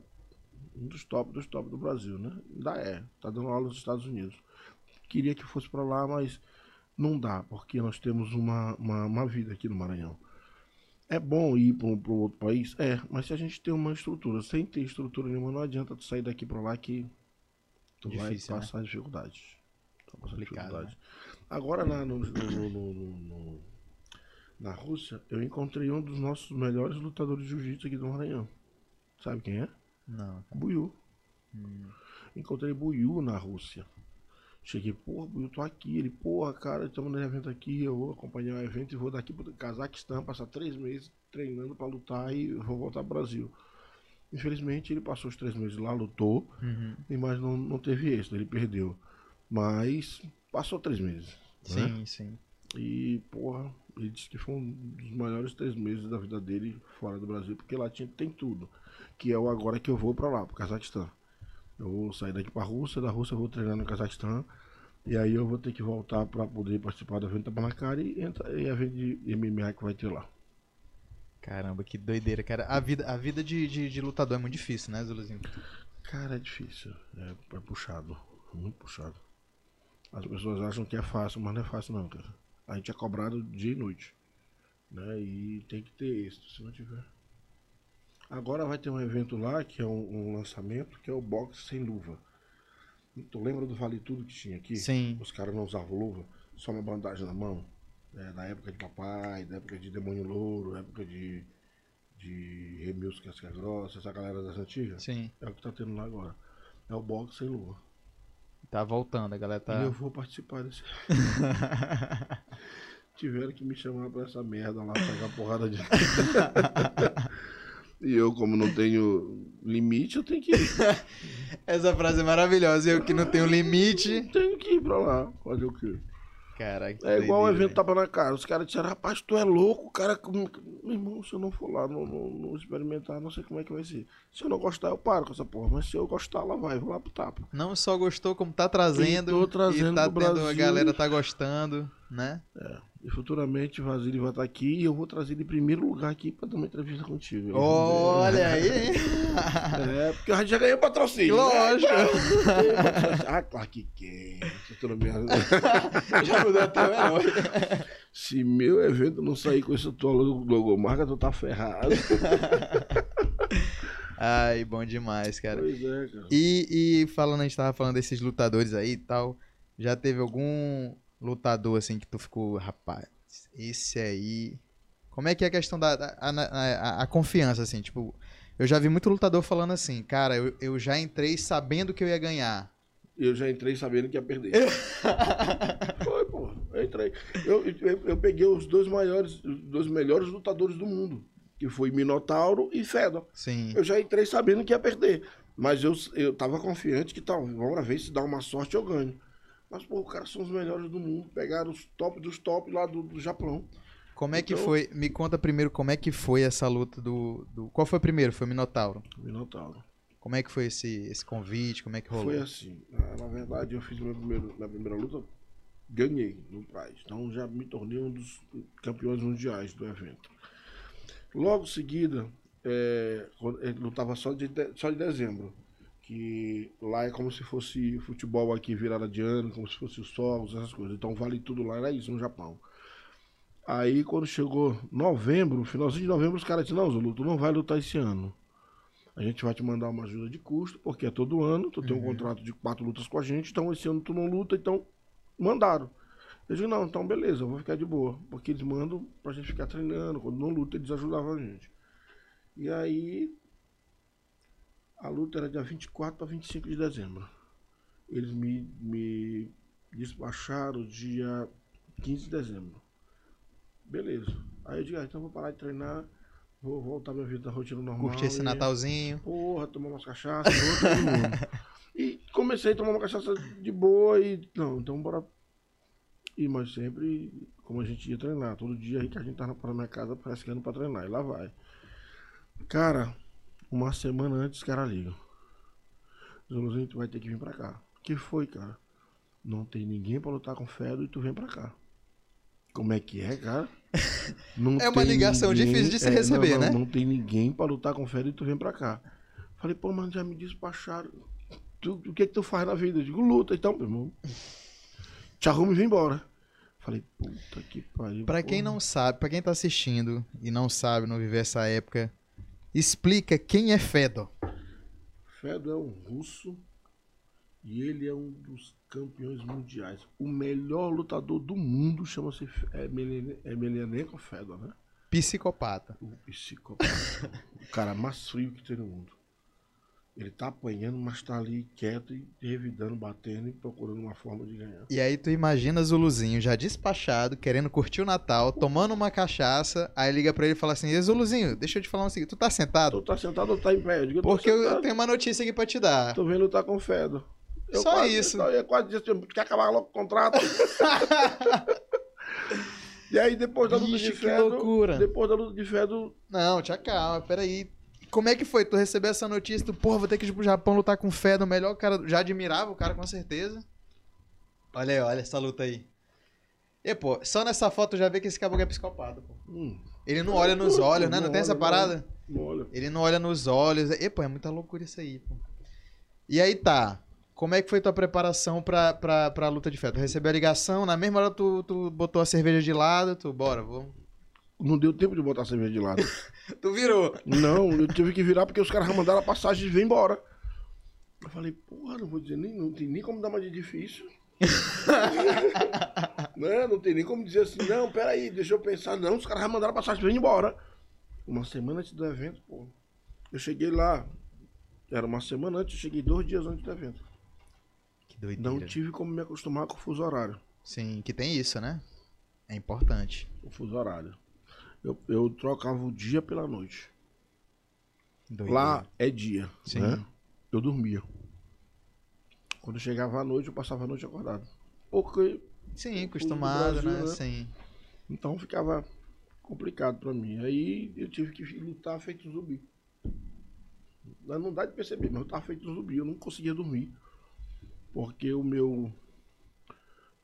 um dos top dos top do Brasil, né? Ainda é, tá dando aula nos Estados Unidos. Queria que fosse pra lá, mas não dá, porque nós temos uma, uma, uma vida aqui no Maranhão. É bom ir para um outro país? É, mas se a gente tem uma estrutura, sem ter estrutura nenhuma, não adianta tu sair daqui pra lá que tu Difícil, vai né? passar dificuldades. Complicado, dificuldades. Agora na, no- no- no- no- no- na Rússia, eu encontrei um dos nossos melhores lutadores de jiu-jitsu aqui do Maranhão. Sabe quem é? Não. Buiu. Encontrei Buiu na Rússia. Cheguei, porra, Buiu, tô aqui. Ele, porra, cara, estamos no evento aqui, eu vou acompanhar o evento e vou daqui pro Cazaquistão, passar três meses treinando pra lutar e vou voltar pro Brasil. Infelizmente, ele passou os três meses lá, lutou, Uhum. mas não, não teve êxito, ele perdeu. Mas passou três meses. né? Sim, sim. E, porra, ele disse que foi um dos maiores três meses da vida dele fora do Brasil, porque lá tinha, tem tudo. Que é o agora que eu vou pra lá, pro Cazaquistão. Eu vou sair daqui pra Rússia, da Rússia eu vou treinar no Cazaquistão. E aí eu vou ter que voltar pra poder participar do evento da Banacari e, entra, e evento de MMA que vai ter lá. Caramba, que doideira, cara. A vida, a vida de, de, de lutador é muito difícil, né, Zuluzinho? Cara, é difícil. É, é puxado. Muito puxado. As pessoas acham que é fácil, mas não é fácil não, cara. A gente é cobrado dia e noite. Né? E tem que ter êxito, se não tiver. Agora vai ter um evento lá, que é um, um lançamento, que é o boxe sem luva. Tu lembra do Vale Tudo que tinha aqui? Sim. Os caras não usavam luva, só uma bandagem na mão. É, na época de papai, da época de Demônio Louro, época de, de Remilson Casca Grossa, essa galera das antigas. Sim. É o que tá tendo lá agora. É o boxe sem luva. Tá voltando, a galera tá. E eu vou participar desse. Tiveram que me chamar pra essa merda lá, pegar porrada de. E eu, como não tenho limite, eu tenho que ir. Essa frase é maravilhosa. Eu que não tenho limite. tenho que ir pra lá. Fazer o quê? Caraca. É igual o evento tapa na cara. Os caras disseram, rapaz, tu é louco, cara. Meu irmão, se eu não for lá, não, não, não, experimentar, não sei como é que vai ser. Se eu não gostar, eu paro com essa porra. Mas se eu gostar, lá vai, vou lá pro tapa. Não só gostou, como tá trazendo. E tô trazendo e tá tendo, Brasil. a galera tá gostando, né? É. E futuramente o Vasily vai estar aqui e eu vou trazer ele em primeiro lugar aqui pra dar uma entrevista contigo. Olha aí! É, porque a gente já ganhou patrocínio. Né? Lógico! Né? ah, claro que quer. já mudou até o nome. Se meu evento não sair com esse tua logomarca, tu tá ferrado. Ai, bom demais, cara. Pois é, cara. E, e falando, a gente tava falando desses lutadores aí e tal. Já teve algum lutador assim que tu ficou, rapaz, esse aí. Como é que é a questão da, a, a, a, confiança, assim? Tipo, eu já vi muito lutador falando assim, cara, eu, eu já entrei sabendo que eu ia ganhar. Eu já entrei sabendo que ia perder. Foi, pô. Eu entrei. Eu, eu, eu, peguei os dois maiores, os dois melhores lutadores do mundo, que foi Minotauro e Fedor. Sim. Eu já entrei sabendo que ia perder. Mas eu, eu tava confiante que tal, vamos ver se dá uma sorte eu ganho. Mas, pô, os caras são os melhores do mundo. Pegaram os top dos top lá do, do Japão. Como é que então, foi? Me conta primeiro como é que foi essa luta do. do... Qual foi o primeiro? Foi o Minotauro? Minotauro. Como é que foi esse, esse convite? Como é que rolou? Foi assim. Na, na verdade, eu fiz minha primeira, minha primeira luta, ganhei no prize. Então já me tornei um dos campeões mundiais do evento. Logo em seguida, é, ele lutava só de, só de dezembro que lá é como se fosse futebol aqui virada de ano, como se fosse os fogos, essas coisas. Então vale tudo lá, era isso no Japão. Aí quando chegou novembro, finalzinho de novembro, os caras disseram, não, Zulu, tu não vai lutar esse ano. A gente vai te mandar uma ajuda de custo, porque é todo ano, tu tem um uhum. contrato de quatro lutas com a gente, então esse ano tu não luta, então mandaram. Eu digo, não, então beleza, eu vou ficar de boa. Porque eles mandam pra gente ficar treinando, quando não luta, eles ajudavam a gente. E aí a luta era dia 24 para 25 de dezembro. Eles me, me despacharam dia 15 de dezembro. Beleza. Aí eu digo, ah, então vou parar de treinar, vou voltar minha vida da rotina normal. Curtir esse Natalzinho. Porra, tomar umas cachaças. E comecei a tomar uma cachaça de boa e. Não, então bora. E mas sempre, como a gente ia treinar, todo dia aí que a gente tava na minha casa pescando pra treinar. E lá vai. Cara, uma semana antes, os caras ligam. Zuluzinho, tu vai ter que vir pra cá. que foi, cara? Não tem ninguém pra lutar com Fedo e tu vem pra cá. Como é que é, cara? Não é uma ligação ninguém, difícil de se é, receber, não, né? Não tem ninguém pra lutar com Fedo e tu vem pra cá. Falei, pô, mano, já me despacharam. Tu, o que é que tu faz na vida? Eu digo, luta, então, meu irmão. Te arrumo e vem embora. Falei, puta que pariu. Pra porra. quem não sabe, pra quem tá assistindo e não sabe, não viver essa época, explica quem é Fedor. Fedor é um russo e ele é um dos campeões mundiais. O melhor lutador do mundo chama-se Emelianenko Fedor, né? Psicopata. O psicopata. o cara mais frio que tem no mundo. Ele tá apanhando, mas tá ali quieto e revidando, batendo e procurando uma forma de ganhar. E aí tu imagina Zuluzinho já despachado, querendo curtir o Natal, tomando uma cachaça, aí liga pra ele e fala assim, Zuluzinho, deixa eu te falar um seguinte, tu tá sentado? Tu tá sentado ou tá em pé? Eu digo, Porque eu, eu tenho uma notícia aqui pra te dar. Tô vendo lutar com o Fedo. Eu Só quase, isso. Eu, eu quase disse, quer acabar logo o contrato? e aí depois da luta Ixi, de Fedo... loucura. Depois da luta de Fedo... Não, te acalma, peraí como é que foi? Tu recebeu essa notícia, tu, porra, vou ter que ir pro Japão lutar com fé do melhor cara. Já admirava o cara, com certeza. Olha aí, olha essa luta aí. E, pô, só nessa foto já vê que esse caboclo é psicopata, pô. Hum. Ele não olha nos olhos, né? Não, não tem olha, essa parada? Não olha. Ele não olha nos olhos. E, pô, é muita loucura isso aí, pô. E aí tá. Como é que foi tua preparação pra, pra, pra luta de fé? Tu recebeu a ligação, na mesma hora tu, tu botou a cerveja de lado, tu, bora, vamos não deu tempo de botar a cerveja de lado. tu virou? Não, eu tive que virar porque os caras mandaram a passagem e veio embora. Eu falei, porra, não vou dizer nem, não tem nem como dar mais de difícil. não, não tem nem como dizer assim, não, peraí, deixa eu pensar. Não, os caras mandaram a passagem e veio embora. Uma semana antes do evento, pô. Eu cheguei lá, era uma semana antes, eu cheguei dois dias antes do evento. Que doideira. Não tive como me acostumar com o fuso horário. Sim, que tem isso, né? É importante. O fuso horário. Eu, eu trocava o dia pela noite. Doideira. Lá é dia, Sim. né? Eu dormia. Quando eu chegava à noite, eu passava a noite acordado. Porque Sim, acostumado, Brasil, né? né? Sim. Então ficava complicado pra mim. Aí eu tive que lutar feito um zumbi. Não dá de perceber, mas eu tava feito um zumbi. Eu não conseguia dormir. Porque o meu.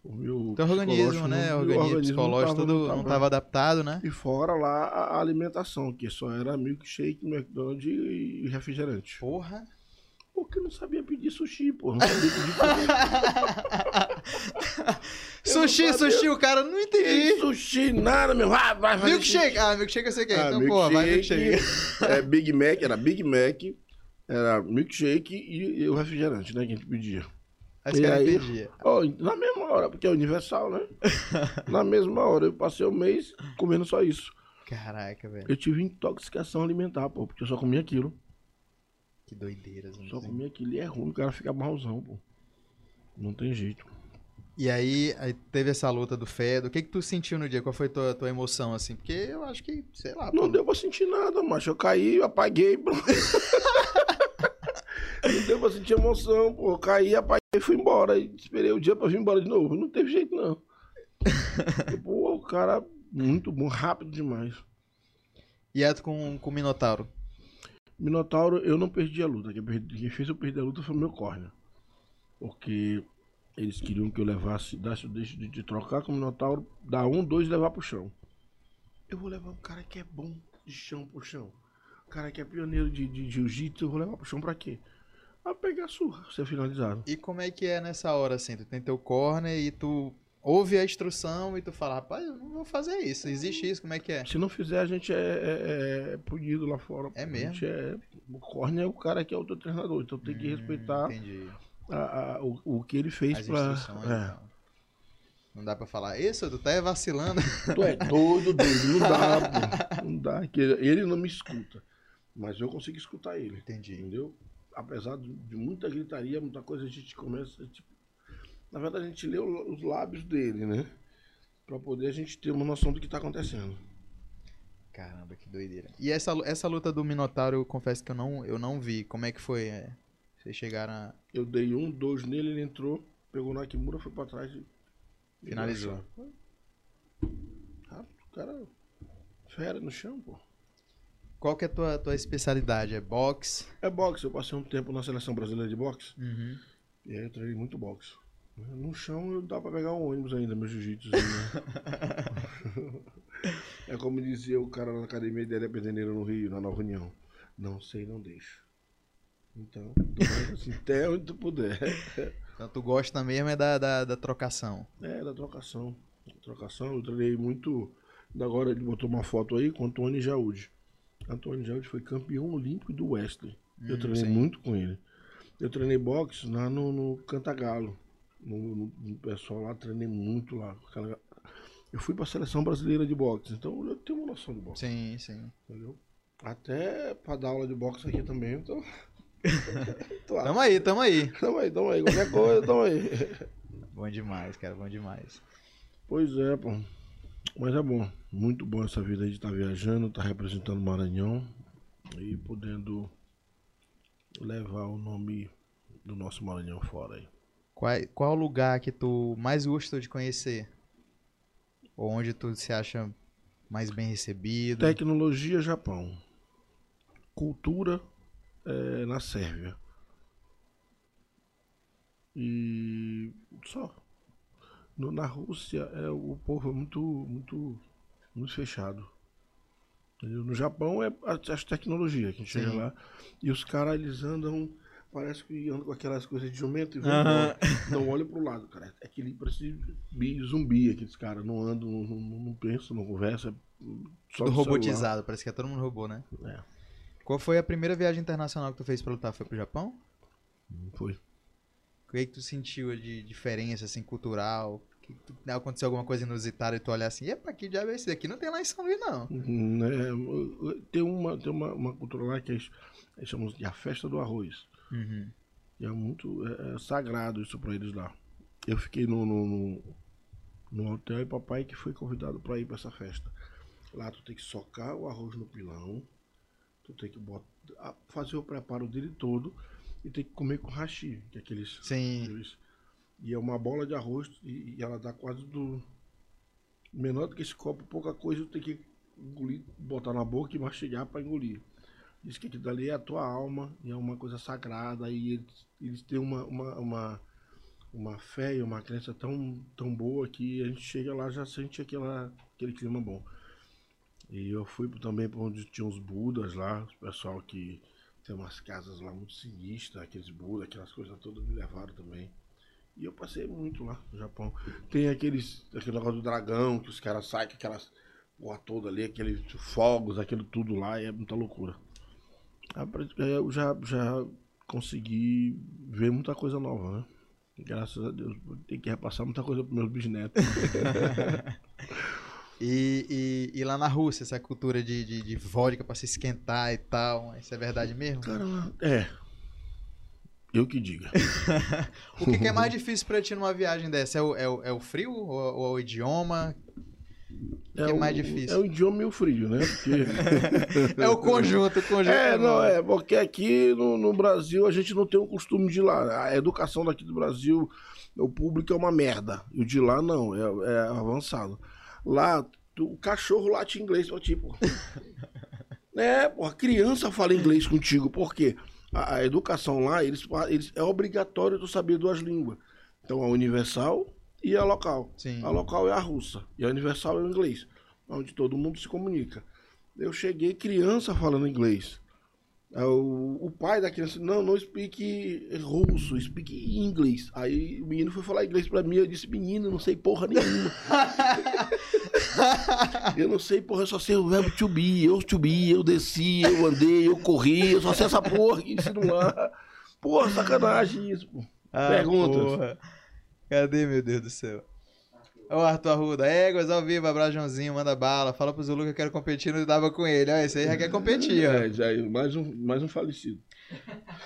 O meu. Teu organismo, psicológico né? não- O meu organismo psicológico tava- tudo não estava adaptado, né? E fora lá a alimentação, que só era milkshake, McDonald's e refrigerante. Porra. Porque não sabia pedir sushi, pô. Não sabia pedir sushi, sushi, o cara não entendi. sushi, nada, meu. Ah, vai fazer Milkshake. Ah, milkshake eu sei que é. Ah, então, pô, vai milkshake. é, Big Mac, era Big Mac, era milkshake e, e o refrigerante, né, que a gente pedia. Aí os E caras aí- pediam. Ó, na mesma hora, porque é universal, né? na mesma hora, eu passei o mês comendo só isso. Caraca, velho. Eu tive intoxicação alimentar, pô, porque eu só comia aquilo. Que doideira. Só Zumbizinho. comia aquilo e é ruim, o cara fica malzão, pô. Não tem jeito. E aí, aí teve essa luta do Fedo. O que que tu sentiu no dia? Qual foi tua, tua emoção, assim? Porque eu acho que, sei lá, Não pô, deu pra sentir nada, macho. Eu caí, apaguei, pô. Não deu pra sentir emoção, pô. Eu caí, apaguei e fui embora. E esperei o dia pra vir embora de novo. Não teve jeito, não. pô, o cara muito bom, rápido demais. E tu com, com o Minotauro? Minotauro, eu não perdi a luta. Quem, perdi- quem fez eu perder a luta foi o meu córnea. Porque eles queriam que eu levasse, dasse o deixo de, de trocar com o Minotauro, dar um, dois e levar pro chão. Eu vou levar um cara que é bom de chão pro chão. Um cara que é pioneiro de, de jiu-jitsu, eu vou levar pro chão pra quê? Pra pegar surra, ser finalizado. E como é que é nessa hora, assim? Tu tem teu corner e tu ouve a instrução e tu fala, rapaz, eu não vou fazer isso. Existe isso, como é que é? Se não fizer, a gente é, é- é punido lá fora. É A mesmo? é, o córnea é o cara que é o teu treinador, então tem que Hum, respeitar a- a- o, o que ele fez As pra. é. então. Não dá pra falar, isso, tu tá vacilando. Tu é doido, doido. Não dá, pô. Não dá. ele não me escuta. Mas eu consigo escutar ele. Entendi. Entendeu? Apesar de, muita gritaria, muita coisa, a gente começa. Tipo, na verdade, a gente lê os lábios dele, né? Pra poder a gente ter uma noção do que tá acontecendo. Caramba, que doideira. E essa, essa luta do Minotauro, eu confesso que eu não, eu não vi. Como é que foi? É, vocês chegaram a... Eu dei um, dois nele, ele entrou, pegou na Kimura, foi pra trás e. Finalizou. deu a chave. Ah, o cara. Fera no chão, pô. Qual que é a tua, tua especialidade? É boxe? É boxe, eu passei um tempo na seleção brasileira de boxe. Uhum. E aí eu treinei muito boxe. No chão eu dá pra pegar um ônibus ainda, meu jiu-jitsu. né? é como dizia o cara na academia de Arependendo no Rio, na Nova União. Não sei, não deixo. Então, assim, até onde tu puder. Então tu gosta mesmo é da, da, da trocação. É, da trocação. Trocação, eu treinei muito. Agora ele botou uma foto aí com o Antônio Jaúde. Antônio Jaúde foi campeão olímpico do Wesley. eu Hum, treinei sim. muito com ele. Eu treinei boxe lá no, no Cantagalo. No, no- no pessoal lá, treinei muito lá. Eu fui pra seleção brasileira de boxe, então eu tenho uma noção de boxe, Sim, sim. entendeu? Até pra dar aula de boxe aqui também, eu tô Tamo aí, tamo aí. Tamo aí, tamo aí. Qualquer coisa, tamo aí. Bom demais, cara, bom demais. Pois é, pô. Mas é bom. Muito bom essa vida aí de estar viajando, estar representando o Maranhão e podendo levar o nome do nosso Maranhão fora aí. Qual, qual o lugar que tu mais gostou de conhecer? Ou onde tu se acha mais bem recebido? Tecnologia, Japão. Cultura, é, na Sérvia. E só. No- na Rússia, é, o povo é muito, muito, muito fechado. Entendeu? No Japão é as tecnologias que a gente chega Sim. lá. E os caras, eles andam, parece que andam com aquelas coisas de jumento e vão. Não olha pro lado, cara. É aquele parece bi- zumbi, aqueles caras. Não andam, não, não, não pensam, não conversam. Só Tudo no celular. robotizado, parece que é todo mundo robô, né? É. Qual foi a primeira viagem internacional que tu fez pra lutar? Foi pro Japão? Foi. O que, que tu sentiu de diferença, assim, cultural? Que, tu- aconteceu alguma coisa inusitada e tu olhar assim, epa, que diabo é esse daqui? Não tem lá em São Luís, não. Né, tem uma, tem uma, uma cultura lá que eles, eles chamam de a festa do arroz. Uhum. E é muito é, é sagrado isso pra eles lá. Eu fiquei no, no, no, no hotel e papai que foi convidado pra ir pra essa festa. Lá tu tem que socar o arroz no pilão, Tu tem que botar, fazer o preparo dele todo e tem que comer com hashi, que é aqueles. Sim. aqueles- e é uma bola de arroz e, e ela dá quase do. Menor do que esse copo, pouca coisa, tu tem que engolir, botar na boca e mastigar para engolir. Diz que aquilo dali é a tua alma e é uma coisa sagrada e eles, eles têm uma, uma, uma, uma fé e uma crença tão, tão boa que a gente chega lá já sente aquela, aquele clima bom. E eu fui também para onde tinha os Budas lá, o pessoal que tem umas casas lá muito sinistras, aqueles Budas, aquelas coisas todas me levaram também. E eu passei muito lá no Japão. Tem aqueles, aquele negócio do dragão, que os caras saem com aquelas porra toda ali, aqueles fogos, aquilo tudo lá, é muita loucura. Ah, pra- Eu já, já consegui ver muita coisa nova, né? Graças a Deus. Tem que repassar muita coisa pros meus bisnetos. E, e, e lá na Rússia, essa cultura de, de, de vodka pra se esquentar e tal, isso é verdade mesmo? Cara, é. Eu que diga. O que, que é mais difícil pra ti numa viagem dessa? É o, é o, é o frio ou, ou é o idioma? O que é, mais difícil? É o idioma e o frio, né? Porque... É o conjunto, o conjunto. É, não, bom. é, porque aqui no, no Brasil a gente não tem o costume de ir lá. A educação daqui do Brasil, o público é uma merda. E o de lá não, é, é avançado. Lá, tu- o cachorro late inglês pra ti, pô. É, pô, a criança fala inglês contigo, por quê? A, a educação lá, eles, eles, é obrigatório tu saber duas línguas. Então, a universal e a local. Sim. A local é a russa e a universal é o inglês, onde todo mundo se comunica. Eu cheguei criança falando inglês. Aí O, o pai da criança, não, não speak russo, speak inglês. Aí o menino foi falar inglês pra mim, eu disse, menino, não sei porra nenhuma. eu não sei porra, eu só sei o verbo to be, eu to be, eu desci, eu andei, eu corri, eu só sei essa porra que ensino lá. Porra, sacanagem isso, pô. Ah, Perguntas. porra. Cadê, meu Deus do céu? Ô, Arthur Arruda, éguas ao vivo, abraço, Joãozinho, manda bala. Fala pro Zulu que eu quero competir no Dava com ele. Ó, esse aí já quer competir, ó. É, já é mais um, mais um falecido.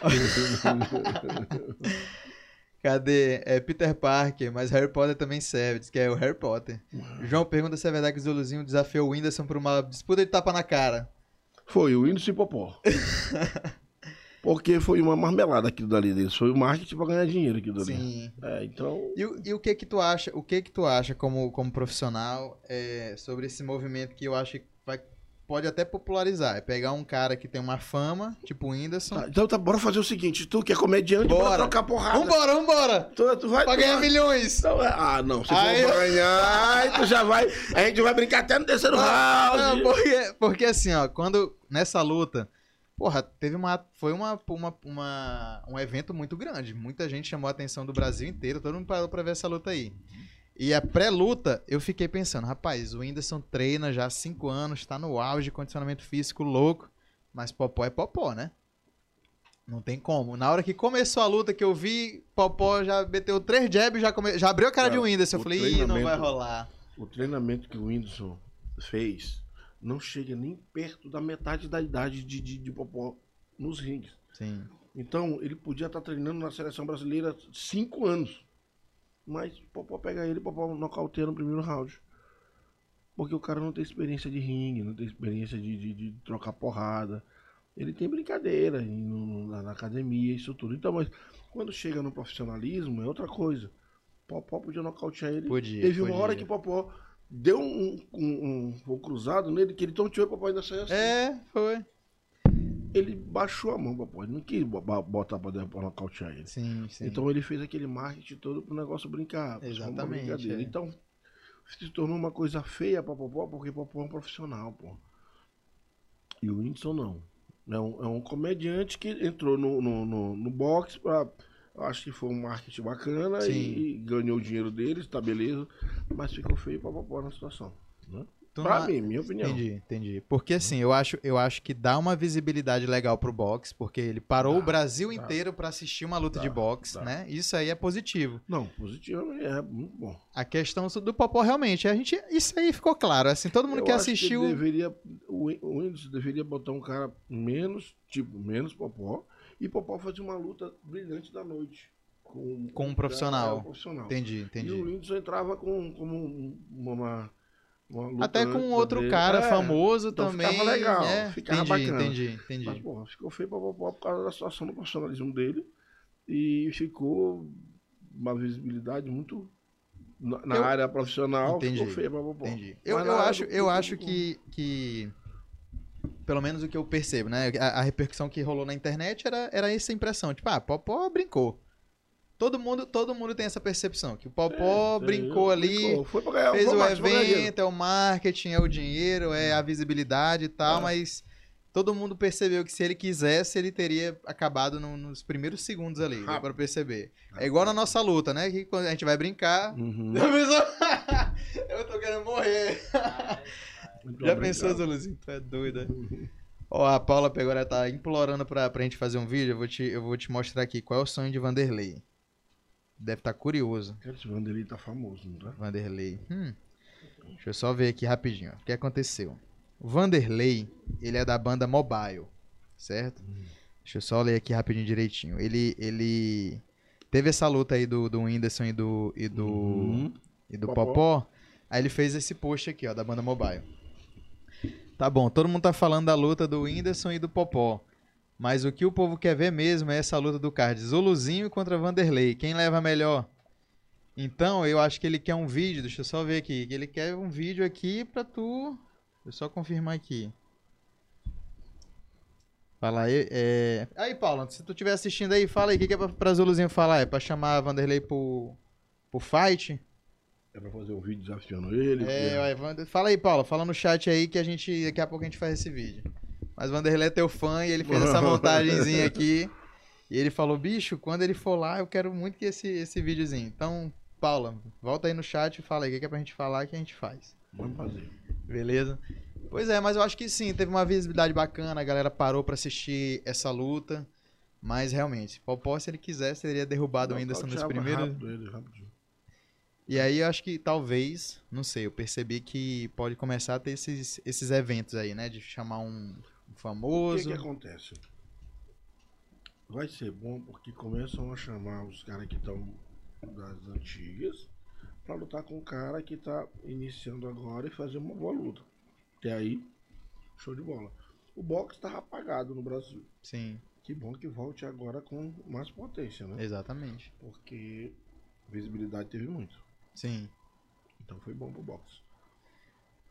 Cadê? É Peter Parker, mas Harry Potter também serve, diz que é o Harry Potter. João pergunta se é verdade que o Zuluzinho desafiou o Whindersson por uma disputa de tapa na cara. Foi o Whindersson e Popó. Porque foi uma marmelada aquilo dali deles. Foi o marketing pra ganhar dinheiro aquilo dali. Sim. É, então. E, o- e o que que tu acha, o que que tu acha como, como profissional é, sobre esse movimento que eu acho que vai, pode até popularizar? É pegar um cara que tem uma fama, tipo o Whindersson. tá, então tá, bora fazer o seguinte: tu que é comediante, Bora. bora, trocar porrada. Vambora, vambora! Tu, tu vai Pra tu ganhar vai- milhões! Então, é- ah, não. Se Aí- for ganhar, tu já vai. A gente vai brincar até no terceiro Não, round. porque, porque assim, ó, quando nessa luta, porra, teve uma. Foi uma, uma, uma- um evento muito grande. Muita gente chamou a atenção do Brasil inteiro, todo mundo parou pra ver essa luta aí. E a pré-luta, eu fiquei pensando, rapaz, o Whindersson treina já há cinco anos, tá no auge, condicionamento físico louco, mas Popó é Popó, né? Não tem como. Na hora que começou a luta, que eu vi, Popó já meteu três jabs, já, come... já abriu a cara de Cara, Whindersson. Eu falei, ih, não vai rolar. O treinamento que o Whindersson fez não chega nem perto da metade da idade de, de, de Popó nos rings. Sim. Então, ele podia estar treinando na seleção brasileira cinco anos. Mas Popó pega ele e Popó nocauteia no primeiro round. Porque o cara não tem experiência de ringue, não tem experiência de, de, de trocar porrada. Ele tem brincadeira no- na, na academia, isso tudo. Então, mas quando chega no profissionalismo, é outra coisa. Popó podia nocautear ele. Podia, Teve uma podia. hora que Popó deu um, um, um voo cruzado nele, que ele tonteou e o Popó ainda saiu assim É, foi. ele baixou a mão, papai. Não quis bo- bo- botar pra, pra nocautear ele. Sim, sim. Então ele fez aquele marketing todo pro negócio brincar. Exatamente, é. Então se tornou uma coisa feia pra Popó, porque Popó é um profissional, pô. E o Whindersson não. É um, é um comediante que entrou no, no, no, no boxe pra. Acho que foi um marketing bacana Sim. e, ganhou o dinheiro deles, tá beleza. Mas ficou feio pra Popó na situação. Né? Tu Pra mim, minha opinião. Entendi, entendi. Porque assim, eu acho, eu acho que dá uma visibilidade legal pro boxe, porque ele parou o Brasil inteiro pra assistir uma luta de boxe, né? Isso aí é positivo. Não, positivo é muito bom. A questão do Popó realmente, a gente, isso aí ficou claro, assim, todo mundo Eu que assistiu ele deveria, o Whindersson deveria botar um cara menos, tipo, menos Popó, e Popó fazer uma luta brilhante da noite. Com, Com um profissional. Um profissional. Entendi, E o entendi. Whindersson entrava com, como um- uma, uma Até com outro dele. cara É, famoso então também. ficava legal, é, ficava entendi, bacana. entendi, entendi. Mas, porra, ficou feio pra Popó por causa da situação do profissionalismo dele. E ficou uma visibilidade muito. Na, na Eu- área profissional, Entendi, ficou feio pra Popó. Entendi. Eu, eu acho, eu acho que, que. Pelo menos o que eu percebo, né? A, a repercussão que rolou na internet era, era essa impressão. Tipo, ah, Popó brincou. Todo mundo, todo mundo tem essa percepção. Que o Popó É, brincou ali, brincou. Ganhar, fez foi o evento, é o marketing, é o dinheiro, é a visibilidade e tal, É. mas todo mundo percebeu que se ele quisesse, ele teria acabado no- nos primeiros segundos ali, deu pra perceber. É igual na nossa luta, né? Que quando a gente vai brincar. Uhum. Eu tô querendo morrer. Já pensou, Zuluzinho? Tu é doida. Ó, a Paula ela tá implorando pra, pra gente fazer um vídeo. Eu vou, te, eu vou te mostrar aqui qual é o sonho de Vanderlei. Deve estar curioso. Cara, Esse Vanderlei tá famoso, não tá? Vanderlei. Hum. Deixa eu só ver aqui rapidinho. ó. O que aconteceu? O Vanderlei, ele é da banda Mobile, certo? Deixa eu só ler aqui rapidinho direitinho. Ele, ele teve essa luta aí do, do Whindersson e do, e do, Uhum. e do Popó. Popó. Aí ele fez esse post aqui, ó, da banda Mobile. Tá bom, todo mundo tá falando da luta do Whindersson e do Popó. Mas o que o povo quer ver mesmo é essa luta do card. Zuluzinho contra Vanderlei. Quem leva melhor? Então, eu acho que ele quer um vídeo. Deixa eu só ver aqui. Ele quer um vídeo aqui pra tu. Deixa eu só confirmar aqui. Fala aí. É... Aí, Paulo, se tu estiver assistindo aí, fala aí. O que, que é pra, pra Zuluzinho falar? É pra chamar Vanderlei pro, pro fight? É pra fazer um vídeo desafiando ele. É, Vander- fala aí, Paulo, fala no chat aí que a gente, daqui a pouco a gente faz esse vídeo. Mas Vanderlei é teu fã e ele fez essa montagenzinha aqui. E ele falou, bicho, quando ele for lá, eu quero muito que esse, esse videozinho. Então, Paula, volta aí no chat e fala aí o que que é pra gente falar que a gente faz. Vamos fazer. Beleza? Pois é, mas eu acho que sim, teve uma visibilidade bacana, a galera parou pra assistir essa luta. Mas realmente, Popó, se ele quisesse, teria derrubado o Whindersson nos Nocauteava primeiros. rápido ele, rapidinho. E aí eu acho que talvez, não sei, eu percebi que pode começar a ter esses, esses eventos aí, né? De chamar um, um O que, famoso. que acontece? Vai ser bom porque começam a chamar os caras que estão das antigas pra lutar com o cara que tá iniciando agora e fazer uma boa luta. Até aí, show de bola. O boxe tava apagado no Brasil. Sim, Que bom que volte agora com mais potência, né? exatamente. Porque visibilidade teve muito. Sim. Então foi bom pro boxe.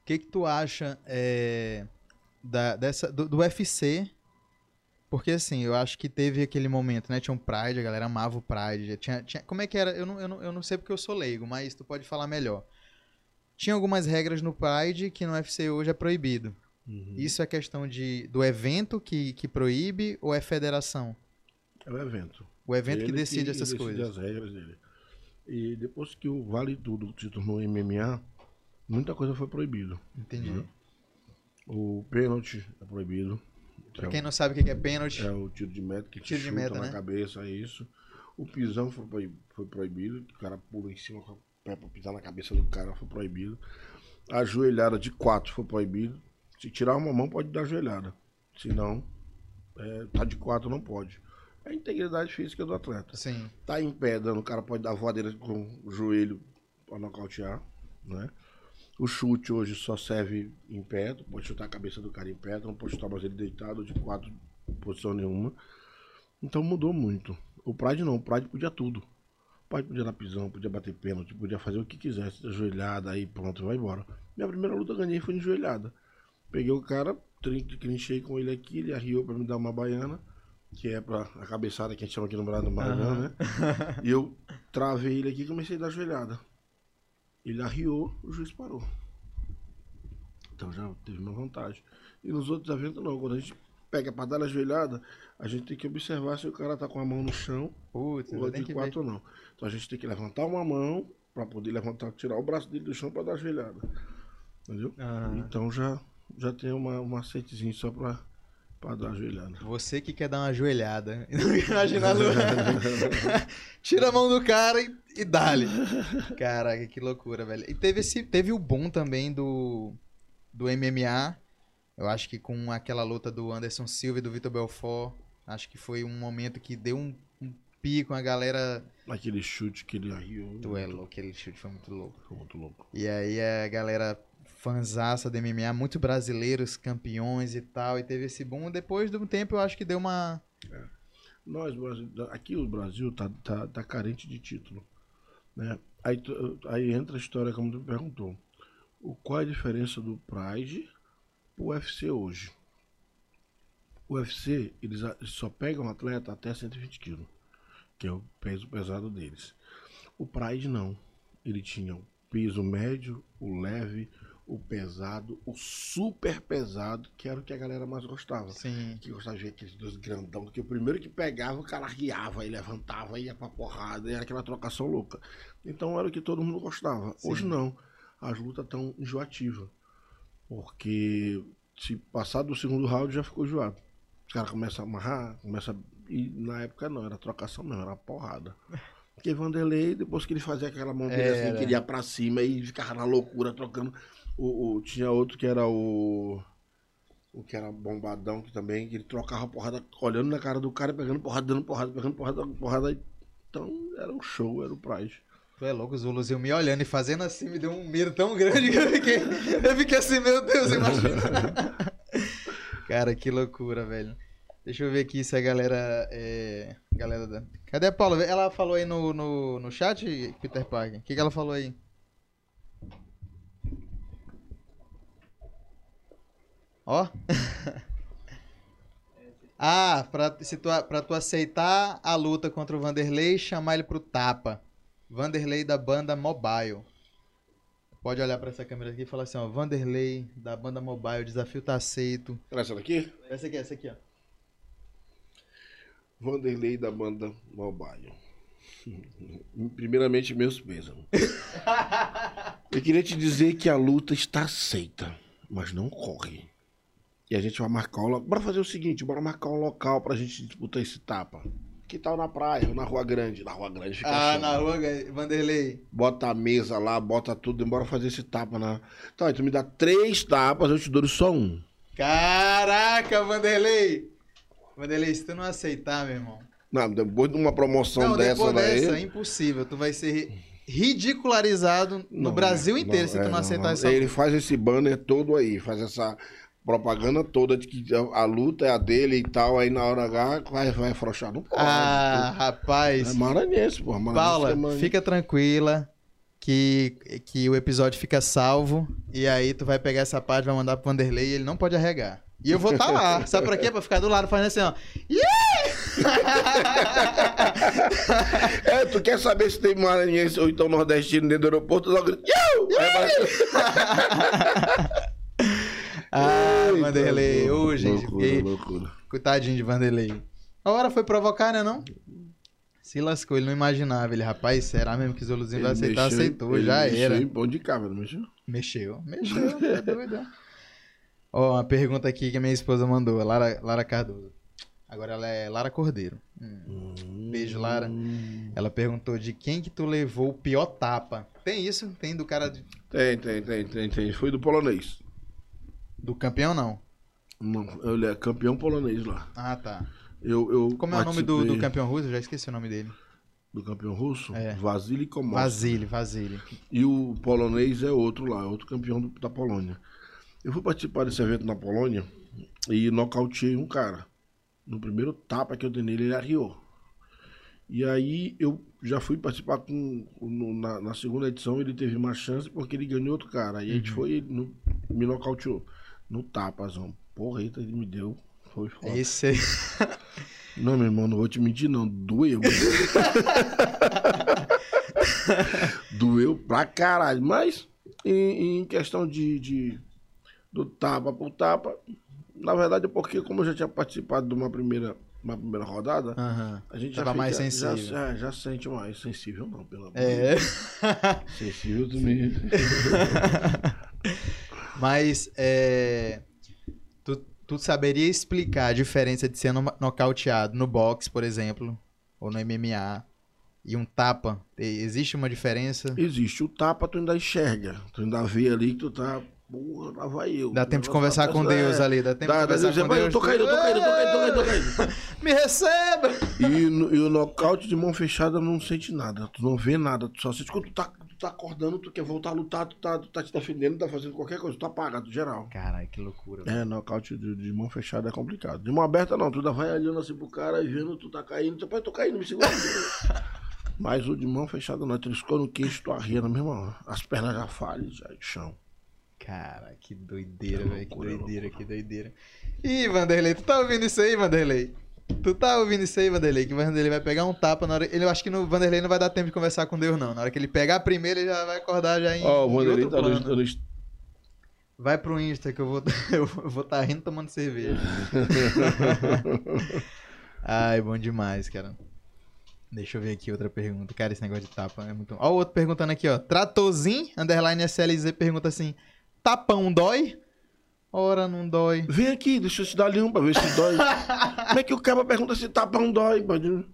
O que que tu acha é, da, dessa, do, do UFC? Porque assim, eu acho que teve aquele momento, né? Tinha um Pride, a galera amava o Pride. Tinha, tinha, como é que era? Eu não, eu, não, eu não sei porque eu sou leigo, mas tu pode falar melhor. Tinha algumas regras no Pride que no UFC hoje é proibido. Isso é questão de, do evento que, que proíbe ou é federação? É o evento. O evento que Ele decide essas decide coisas. as regras dele. E depois que o Vale Tudo se tornou MMA, muita coisa foi proibido. Entendi. Uhum. O pênalti é proibido. Pra É quem o- não sabe o que que é pênalti, É o tiro de meta que te Tiro de chuta meta, na né? cabeça, é isso. O pisão foi, foi proibido, o cara pula em cima com o pé pra pisar na cabeça do cara, foi proibido. A joelhada de quatro foi proibido. Se tirar uma mão, pode dar joelhada. Se não, é, tá de quatro, não pode. A integridade física do atleta. sim. Tá em pé, dando, o cara pode dar voadeira com o joelho pra nocautear, né? O chute hoje só serve em pé, tu pode chutar a cabeça do cara em pé, tu não pode chutar mais ele deitado de quatro, posição nenhuma. Então mudou muito. O Pride não, o Pride podia tudo. O Pride podia dar pisão, podia bater pênalti, podia fazer o que quisesse, ajoelhada, aí pronto, vai embora. Minha primeira luta eu ganhei foi em joelhada. Peguei o cara, trin- clinchei com ele aqui, ele arriou pra me dar uma baiana, que é pra a cabeçada que a gente chama aqui no Brasil, baiana, né? E eu travei ele aqui e comecei a dar joelhada. Ele arriou, o juiz parou. Então já teve uma vantagem. E nos outros eventos não. Quando a gente pega pra dar a joelhada, a gente tem que observar se o cara tá com a mão no chão Putz, ou de que ver. quatro ou não. Então a gente tem que levantar uma mão pra poder levantar, tirar o braço dele do chão pra dar a joelhada. Entendeu? Aham. Então já, já tem uma, um macetezinho só pra, pra dar a joelhada. Você que quer dar uma joelhada. Imagina. Tira a mão do cara e, e dá-lhe. Caraca, que loucura, velho. E teve, esse, teve o boom também do, do MMA. Eu acho que com aquela luta do Anderson Silva e do Vitor Belfort. Acho que foi um momento que deu um, um pico, a galera. Aquele chute que ele. Tu é louco, aquele chute foi muito louco. Ficou muito louco. E aí a galera fanzaça do MMA, muitos brasileiros campeões e tal, e teve esse boom. Depois de um tempo, eu acho que deu uma. Nós, Brasil- aqui o Brasil tá, tá, tá carente de título. Né? Aí, aí entra a história como tu perguntou. O, qual é a diferença do Pride pro UFC hoje? O UFC, eles, só pegam um atleta até 120 quilos, que é o peso pesado deles. O Pride não. Ele tinha o peso médio, o leve, o pesado, o super pesado, que era o que a galera mais gostava Sim. que gostava de ver aqueles dois grandão, que o primeiro que pegava, o cara riava, e levantava, ia pra porrada, e era aquela trocação louca. Então era o que todo mundo gostava. Sim. Hoje não. As lutas estão enjoativas. Porque se passar do segundo round já ficou enjoado. Os caras começam a amarrar, começam a... E na época não, era trocação não, era porrada. Porque Vanderlei, depois que ele fazia aquela mão dele assim, Era. que ele ia pra cima e ficava na loucura, trocando. O, o- tinha outro que era o. O que era bombadão que também, que ele trocava porrada, olhando na cara do cara, pegando porrada, dando porrada, pegando porrada, porrada. Então era um show, era o Pride. Tu é louco, Zuluzinho me olhando e fazendo assim, me deu um medo tão grande que eu fiquei, eu fiquei assim, meu Deus, imagina. Cara, que loucura, velho. Deixa eu ver aqui se a galera. É... galera da... Cadê a Paula? Ela falou aí no, no, no chat, Peter Parker? O que, que ela falou aí? Ó. ah, pra, se tu, pra tu aceitar a luta contra o Vanderlei chamar ele pro tapa. Vanderlei da banda Mobile. Pode olhar pra essa câmera aqui e falar assim, ó. Vanderlei da banda Mobile, o desafio tá aceito. Era essa daqui? Essa aqui, essa aqui, ó. Vanderlei da banda Mobile. Primeiramente, meus pêsames. Eu queria te dizer que a luta está aceita, mas não corre. E a gente vai marcar um local. Bora fazer o seguinte: bora marcar um local pra gente disputar esse tapa. Que tal na praia ou na Rua Grande? Na Rua Grande fica Ah, show. na rua, Vanderlei. Bota a mesa lá, bota tudo, bora fazer esse tapa na. Então, aí tu me dá três tapas, eu te dou só um. Caraca, Vanderlei! Vanderlei, se tu não aceitar, meu irmão. Não, depois de uma promoção não, dessa, vai. dessa, é impossível. Tu vai ser ridicularizado no Não, Brasil não, inteiro se tu é, não aceitar essa Ele faz esse banner todo aí, faz essa propaganda toda de que a, a luta é a dele e tal, aí na hora H vai, vai afrouxar. Não pode. Ah, é rapaz. maranhense, pô. Maranhense Paula, é fica tranquila que, que o episódio fica salvo e aí tu vai pegar essa parte, vai mandar pro Vanderlei e ele não pode arregar. E eu vou estar lá. Sabe pra quê? Pra ficar do lado fazendo assim, ó. É, tu quer saber se tem maranhense ou então nordestino dentro do aeroporto, logo grita, "Iu!" Ah, Eita, Vanderlei. Ô, gente, loucura, fiquei- loucura. Coitadinho de Vanderlei. A hora foi provocar, né, não? Se lascou, ele não imaginava. Ele, rapaz, será mesmo que o Zoluzinho vai aceitar? mexeu Aceitou, já mexeu era. em pão de não mexeu? Mexeu, mexeu, é doido. Ó, uma pergunta aqui que a minha esposa mandou, Lara, Lara Cardoso. Agora ela é Lara Cordeiro. Hum. Beijo, Lara. Ela perguntou de quem que tu levou o pior tapa. Tem isso? Tem do cara de- Tem, tem, tem, tem, tem. Foi do polonês. Do campeão, não? Não, ele é campeão polonês lá. Ah, tá. Eu, eu Como é o nome do, do campeão russo? Eu já esqueci o nome dele. do campeão russo? É. Vasily Komov. Vasily, Vasily. E o polonês é outro lá, é outro campeão do- da Polônia. Eu fui participar desse evento na Polônia e nocauteei um cara. No primeiro tapa que eu dei nele, ele arriou. E aí eu já fui participar com. no- na, na segunda edição ele teve uma chance porque ele ganhou outro cara. E a gente foi no, me nocauteou. No tapazão. Porra, eita, ele me deu. Foi foda. Esse aí. Não, meu irmão, não vou te mentir, não. Doeu. Doeu pra caralho. Mas, em, em questão de, de- do tapa por tapa, na verdade é porque, como eu já tinha participado de uma primeira, uma primeira rodada, Aham. a gente Tava já mais fica- sensível. Já, já sente mais. Sensível não, pelo amor de É. Sensível também. Mas é, tu, tu saberia explicar a diferença de ser no- nocauteado no boxe, por exemplo, ou no MMA, e um tapa? Existe uma diferença? Existe o tapa, tu ainda enxerga. Tu ainda vê ali que tu tá Porra, lá vai eu. Dá tempo de conversar com Deus é. ali, dá tempo de conversar com "Pai, Deus. eu tô caindo, eu tô caindo, tô caindo, tô caindo, eu tô caindo. Me receba! E, e o nocaute de mão fechada não sente nada. Tu não vê nada. Tu só sente quando tu tá, tu tá acordando, tu quer voltar a lutar, tu tá, tu tá te defendendo, tá fazendo qualquer coisa. Tu apaga, tu geral. Caralho, que loucura. É, nocaute de, de mão fechada é complicado. De mão aberta não. Tu vai olhando assim pro cara e vendo tu tá caindo. Tu, pai, tô caindo, me segura. Mas o de mão fechada não. Tu escolhe no queixo, tu arria na mesma hora. As pernas já falham, já de chão. Cara, que doideira, velho. Que loucura, doideira, que doideira. Ih, Vanderlei, tu tá ouvindo isso aí, Vanderlei? Tu tá ouvindo isso aí, Vanderlei? Que o Vanderlei vai pegar um tapa na hora. Ele, eu acho que no Vanderlei não vai dar tempo de conversar com Deus, não. Na hora que ele pegar a primeira, ele já vai acordar já em. Ó, o em Vanderlei tá no, Vai pro Insta que eu vou eu vou tá rindo tomando cerveja. Ai, bom demais, cara. Deixa eu ver aqui outra pergunta. Cara, esse negócio de tapa é muito. Ó, o outro perguntando aqui, ó. Tratozinho, underline SLZ, pergunta assim: tapão dói? Ora, não dói. Vem aqui, deixa eu te dar ali um pra ver se dói. Como é que o cara pergunta se tapa não dói? pode-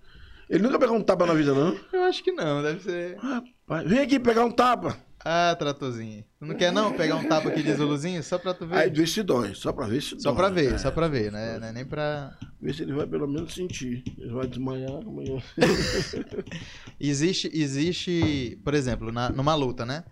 Ele nunca pegou um tapa na vida, não? Eu acho que não, deve ser. Rapaz, vem aqui pegar um tapa. Ah, Tratozinho. Tu não quer não pegar um tapa aqui de Zuluzinho? Só pra tu ver. Aí vê se dói, só pra ver se só dói. pra ver, É. só pra ver, né? Não é nem pra. Vê se ele vai pelo menos sentir. Ele vai desmaiar amanhã. Existe, existe, por exemplo, na- numa luta, né?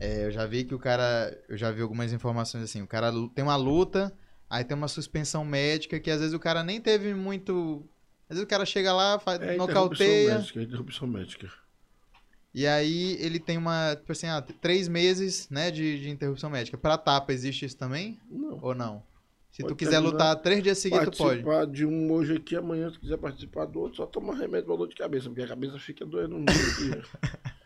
É, eu já vi que o cara. Eu já vi algumas informações assim. O cara tem uma luta, aí tem uma suspensão médica que às vezes o cara nem teve muito. Às vezes o cara chega lá, faz, É interrupção nocauteia, médica, é interrupção médica. e aí ele tem uma. Tipo assim, ah, três meses né, de, de interrupção médica. Pra tapa, existe isso também? Não. Ou não? Se tu Pode quiser terminar- lutar três dias seguidos, tu pode. Participar de um hoje aqui, amanhã, se quiser participar do outro, só toma remédio pra dor de cabeça, porque a cabeça fica doendo um dia.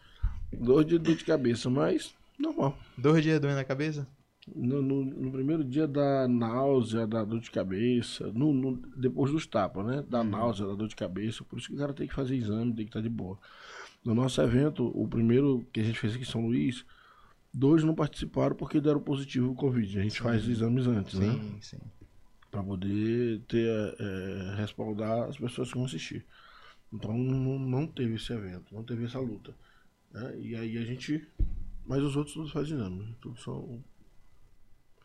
Dor de dor de cabeça, mas normal. Dois dias doendo na cabeça? No, no- no primeiro dia da náusea, da dor de cabeça, no, no- depois dos tapas, né? Da náusea, da dor de cabeça, por isso que o cara tem que fazer exame, tem que estar de boa. No nosso evento, o primeiro que a gente fez aqui em São Luís, dois não participaram porque deram positivo o Covid. A gente faz exames antes, né? Sim, sim. Pra poder ter, é, respaldar as pessoas que vão assistir. Então não, não teve esse evento, não teve essa luta. né? E aí a gente. Mas os outros todos fazem exame. Tudo são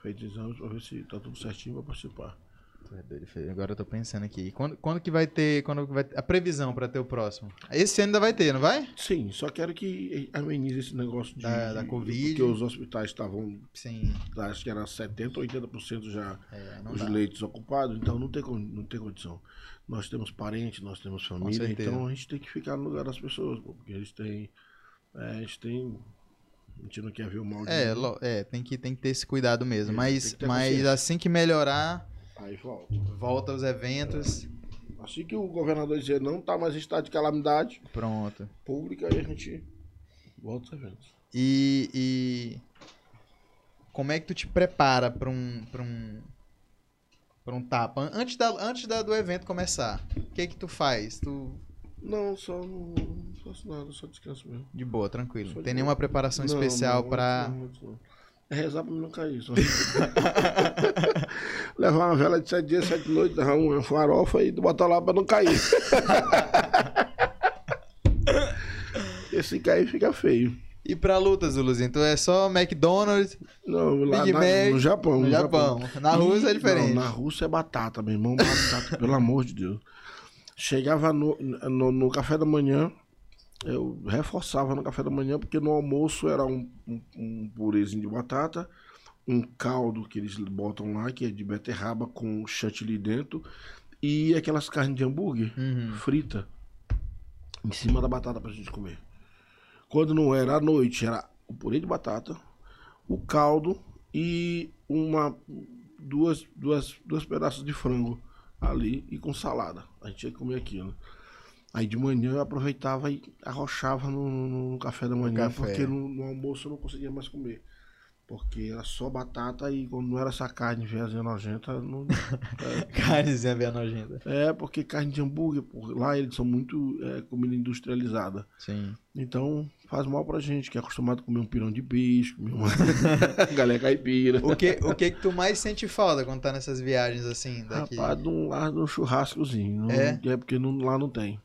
feitos exames pra ver se tá tudo certinho pra participar. É Fê. Agora eu tô pensando aqui. Quando, quando que vai ter. Quando vai ter- a previsão pra ter o próximo? Esse ano ainda vai ter, não vai? Sim, só quero que amenize esse negócio de, Da- da de- Covid. Porque os hospitais estavam, Sim. acho que era 70%, 80% já É, os dá. leitos ocupados, então não tem, não tem condição. Nós temos parentes, nós temos família, então a gente tem que ficar no lugar das pessoas, porque eles têm. é, eles têm. A gente não quer ver o mal de É, ninguém, é, tem que, tem que ter esse cuidado mesmo. Isso, Mas, que mas assim que melhorar, Aí volta. volta os eventos. Assim que o governador dizer não tá mais em estado de calamidade Pronto. pública, aí a gente volta os eventos. E, e como é que tu te prepara pra um, pra um, pra um tapa? Antes, da, antes da, do evento começar, o que que tu faz? Tu, Não, só não, não faço nada, só descanso mesmo. de boa, tranquilo. Só tem boa. nenhuma preparação Não, especial não, pra... É rezar pra não cair. Só. Levar uma vela de sete dias, sete noites, levar uma farofa e botar lá pra não cair. Porque se cair fica feio. E pra luta, Zuluzinho? Tu é só McDonald's Não, lá Big na- Mac, no Japão. no Japão. Na Rússia é diferente. Não, na Rússia é batata, meu irmão. Batata, pelo amor de Deus. Chegava no, no, no café da manhã, eu reforçava no café da manhã, porque no almoço era um, um, um purezinho de batata, um caldo que eles botam lá, que é de beterraba com chantilly dentro, e aquelas carnes de hambúrguer Uhum. frita em cima da batata pra gente comer. Quando não era à noite, era o purê de batata, o caldo e uma duas duas duas pedaços de frango ali e com salada. A gente ia comer aquilo. Aí de manhã eu aproveitava e arrochava no, no- no café da manhã, café. porque no, no almoço eu não conseguia mais comer. Porque era só batata e quando não era essa carne veazinha nojenta, não, Carnezinha bem nojenta. é porque carne de hambúrguer, por lá eles são muito é, comida industrializada. Sim. Então faz mal pra gente, que é acostumado a comer um pirão de peixe, comer uma galinha caipira. O que, o que que tu mais sente falta quando tá nessas viagens assim, daqui? Rapaz, de um, lá de um churrascozinho. Não, É? é? porque não- lá não tem.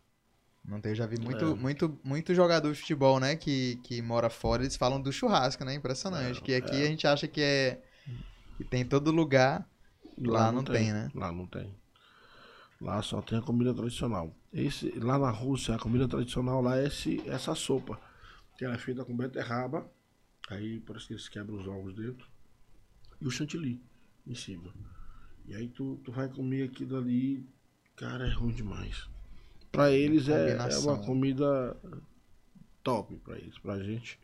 Não tem, eu já vi muito, É. muito, muito jogador de futebol, né, que, que mora fora, eles falam do churrasco, né? Impressionante. É, que aqui é. a gente acha que é. que tem em todo lugar. Lá não tem, né? Lá não tem. Lá só tem a comida tradicional. Esse, lá na Rússia, a comida tradicional lá é esse, essa sopa. Que ela é feita com beterraba. Aí parece que eles quebram os ovos dentro. E o chantilly em cima. E aí tu, tu vai comer aquilo ali. Cara, é ruim demais. Pra eles é, é uma comida top pra eles. Pra gente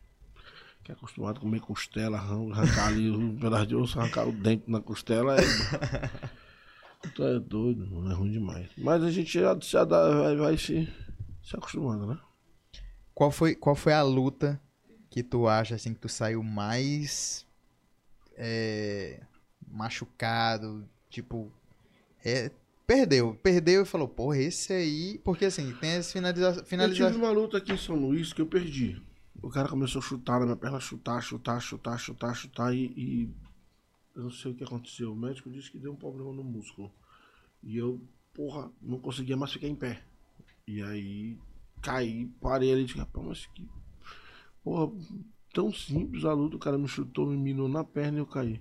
que é acostumado a comer costela, arran- arrancar ali um pedaço de osso, arrancar o dente na costela. É... tu é doido, mano, é ruim demais. Mas a gente já, já dá- vai, vai se, se acostumando, né? Qual foi, qual foi a luta que tu acha assim que tu saiu mais é, machucado? Tipo, é, perdeu, perdeu e falou, porra, esse aí. Porque assim, tem as finaliza Eu finaliza tive uma luta aqui em São Luís que eu perdi. O cara começou a chutar na minha perna, chutar, chutar, chutar, chutar, chutar e, e eu não sei o que aconteceu. O médico disse que deu um problema no músculo. E eu, porra, não conseguia mais ficar em pé. E aí caí, parei ali e disse, rapaz, mas que. Porra, tão simples a luta, o cara me chutou, me minou na perna e eu caí.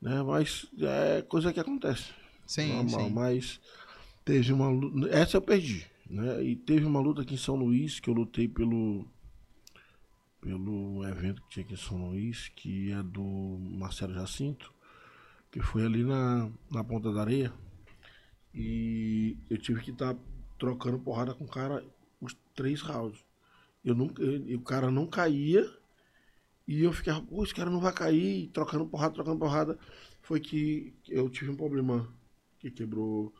Né? Mas é coisa que acontece Sim, normal, sim. mas teve uma luta. Essa eu perdi, né? E teve uma luta aqui em São Luís que eu lutei pelo pelo evento que tinha aqui em São Luís, que é do Marcelo Jacinto, que foi ali na, na Ponta da Areia. E eu tive que estar trocando porrada com o cara três rounds. Eu nunca, eu- o cara não caía e eu ficava, pô, esse cara não vai cair, e trocando porrada, trocando porrada. Foi que eu tive um problema que quebrou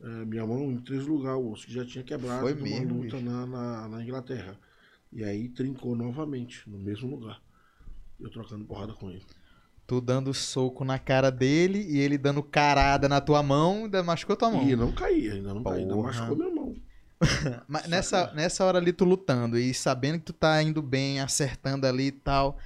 eh, minha mão em três lugares, o osso que já tinha quebrado Foi numa mesmo, luta na, na, na Inglaterra. E aí trincou novamente, no mesmo lugar. Eu trocando porrada com ele. Tu dando soco na cara dele e ele dando carada na tua mão, ainda machucou tua mão. E não caía, ainda não caía, ainda machucou minha. Mas nessa, nessa hora ali tu lutando e sabendo que tu tá indo bem, acertando ali e tal,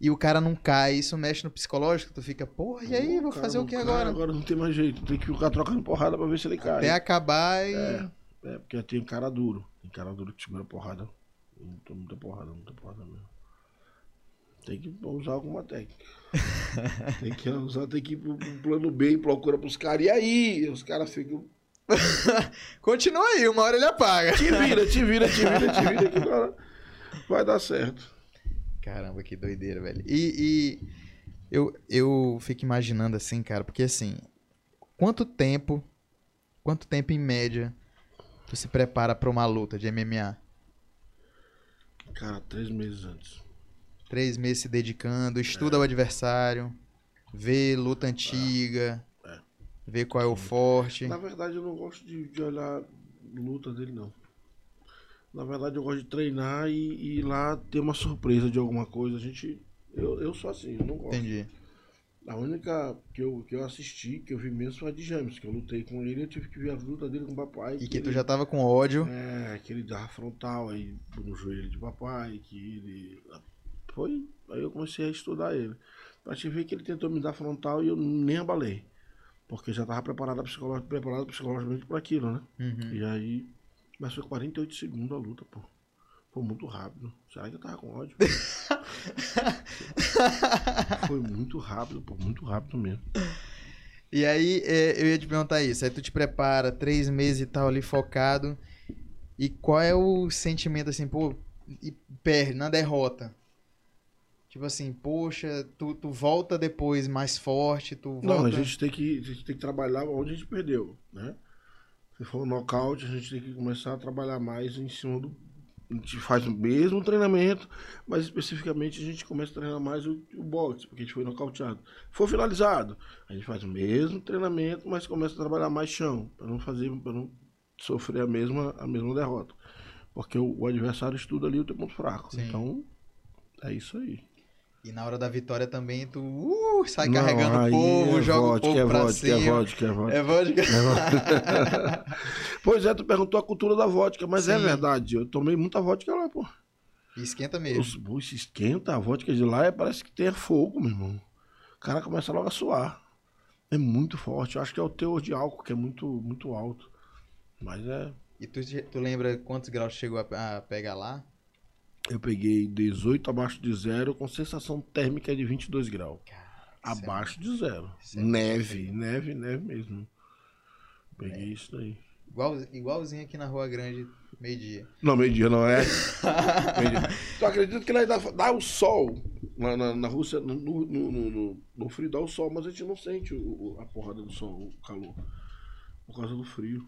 e o cara não cai, isso mexe no psicológico, tu fica, porra, e aí, vou cara, fazer o que agora? Agora não tem mais jeito, tem que ficar trocando porrada pra ver se ele cai. Até acabar e. É, é, porque tem cara duro. Tem cara duro que segura porrada. Muita, muita porrada, muita porrada mesmo. Tem que usar alguma técnica. tem que usar, tem que ir pro plano B e procura pros caras. E aí? Os caras ficam. Continua aí, uma hora ele apaga. Te vira, te vira, te vira, te vira, que agora vai dar certo. Caramba, que doideira, velho. E, e eu, eu fico imaginando assim, cara, porque assim, quanto tempo, quanto tempo em média tu se prepara pra uma luta de MMA? Cara, três meses antes. Três meses se dedicando, estuda o adversário, vê luta antiga, É. vê qual é o forte. Na verdade, eu não gosto de, de olhar luta dele, não. Na verdade, eu gosto de treinar e, e ir lá ter uma surpresa de alguma coisa. A gente. Eu, eu sou assim, eu não gosto. Entendi. A única que eu, que eu assisti, que eu vi mesmo, foi a de James, que eu lutei com ele eu tive que ver a luta dele com o papai. E que tu ele- já tava com ódio. É, que ele dava frontal aí no joelho de papai, que ele. Foi. Aí eu comecei a estudar ele. Pra te ver que ele tentou me dar frontal e eu nem abalei. Porque já tava preparado, psicolo... preparado psicologicamente para aquilo, né? Uhum. E aí. Mas foi 48 segundos a luta, pô. Foi muito rápido. Será que eu tava com ódio? foi muito rápido, pô. Muito rápido mesmo. E aí, é, eu ia te perguntar isso. Aí tu te prepara, três meses e tal ali focado. E qual é o sentimento assim, pô, e perde na derrota? Tipo assim, poxa, tu, tu volta depois mais forte, tu volta... Não, a gente tem que, a gente tem que trabalhar onde a gente perdeu, né? Se for um nocaute, a gente tem que começar a trabalhar mais em cima do. A gente faz o mesmo treinamento, mas especificamente a gente começa a treinar mais o, o boxe, porque a gente foi nocauteado. For finalizado, a gente faz o mesmo treinamento, mas começa a trabalhar mais chão, para não fazer, para não sofrer a mesma, a mesma derrota. Porque o, o adversário estuda ali o teu ponto fraco. Sim. Então, é isso aí. E na hora da vitória também tu uh, sai Não, carregando o povo, é joga vodka, o povo é pra vodka, cima. É vodka, é vodka. É vodka. pois é, tu perguntou a cultura da vodka, mas é Sim. verdade. Eu tomei muita vodka lá, pô. E esquenta mesmo. Os, pô, se esquenta, a vodka de lá é, parece que tem fogo, meu irmão. O cara começa logo a suar. É muito forte. Eu acho que é o teor de álcool que é muito, muito alto. Mas é. E tu, tu lembra quantos graus chegou a, a pegar lá? Eu peguei 18 abaixo de zero, com sensação térmica de 22 graus. Cara, abaixo de zero. é neve, neve, neve mesmo. Peguei isso daí. Igual, igualzinho aqui na Rua Grande, meio-dia. Não, meio-dia não é. meio-dia. Tu acredita que lá dá, dá o sol na, na, na Rússia, no, no, no, no- no frio dá o sol, mas a gente não sente o- a porrada do sol, o calor. Por causa do frio.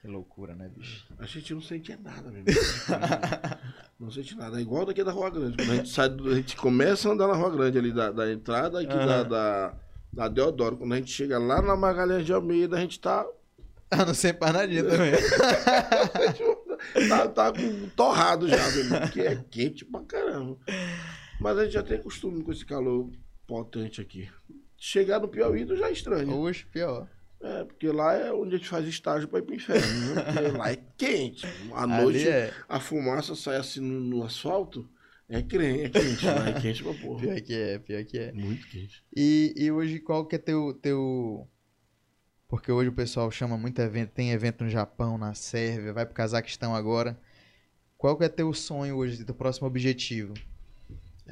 Que loucura, né, bicho? A gente não sente nada, meu irmão. Não sente nada. É igual daqui da Rua Grande. Quando a gente sai, do- a gente começa a andar na Rua Grande ali da, da entrada aqui da, Aham. da, da Deodoro. Quando a gente chega lá na Magalhães de Almeida, a gente tá, Ah, não sei empanadinha também. tá, tá com torrado já, meu irmão, porque é quente pra caramba. Mas a gente já tem costume com esse calor potente aqui. Chegar no Piauí, já é estranho. Hoje, pior. É, porque lá é onde a gente faz estágio pra ir pro inferno. Né? Porque lá é quente. À noite, é. a fumaça sai assim no, no asfalto. É quente, é quente. Lá é quente pra porra. Pior que é, pior que é. Muito quente. E, e hoje qual que é teu, teu... Porque hoje o pessoal chama muito evento, tem evento no Japão, na Sérvia, vai pro Cazaquistão agora. Qual que é teu sonho hoje, teu próximo objetivo?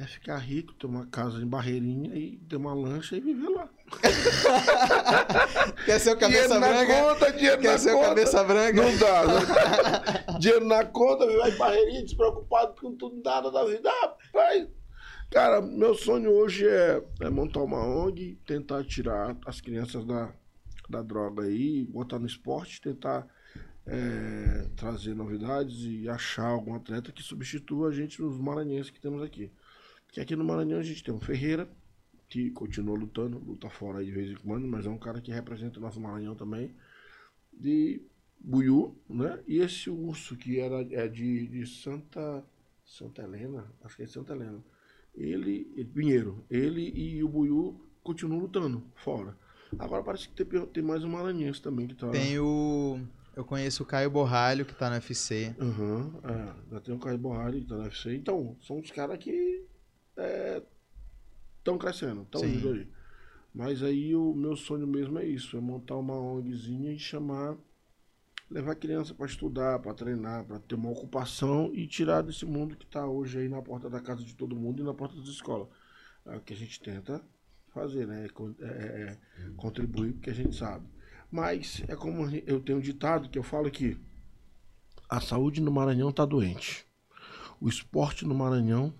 É ficar rico, ter uma casa em Barreirinha e ter uma lancha e viver lá. Quer ser o dinheiro cabeça na branca? conta, dinheiro Quer na ser o conta. cabeça branca? Não dá, né? dinheiro na conta, vai em Barreirinha despreocupado com tudo, nada da vida. Ah, Rapaz, cara, meu sonho hoje é, é montar uma ONG, tentar tirar as crianças da, da droga aí, botar no esporte, tentar é, trazer novidades e achar algum atleta que substitua a gente nos maranhenses que temos aqui. Porque aqui no Maranhão a gente tem o Ferreira, que continua lutando, luta fora aí de vez em quando, mas é um cara que representa o nosso Maranhão também. De Buiú, né? E esse urso que era é de, de Santa Santa Helena, acho que é de Santa Helena. Ele, ele- Pinheiro, ele e o Buiú continuam lutando fora. Agora parece que tem, tem mais um maranhense também que tá. Tem o... Eu conheço o Caio Borralho, que tá no UFC. Aham, é, já tem o Caio Borrari que tá no UFC. Então, são os caras que estão crescendo, estão indo aí. Mas aí o meu sonho mesmo é isso, é montar uma ONGzinha e chamar, levar criança para estudar, para treinar, para ter uma ocupação e tirar desse mundo que está hoje aí na porta da casa de todo mundo e na porta das escolas. É o que a gente tenta fazer, né? É- é- é contribuir porque a gente sabe. Mas é como eu tenho um ditado que eu falo que a saúde no Maranhão está doente. O esporte no Maranhão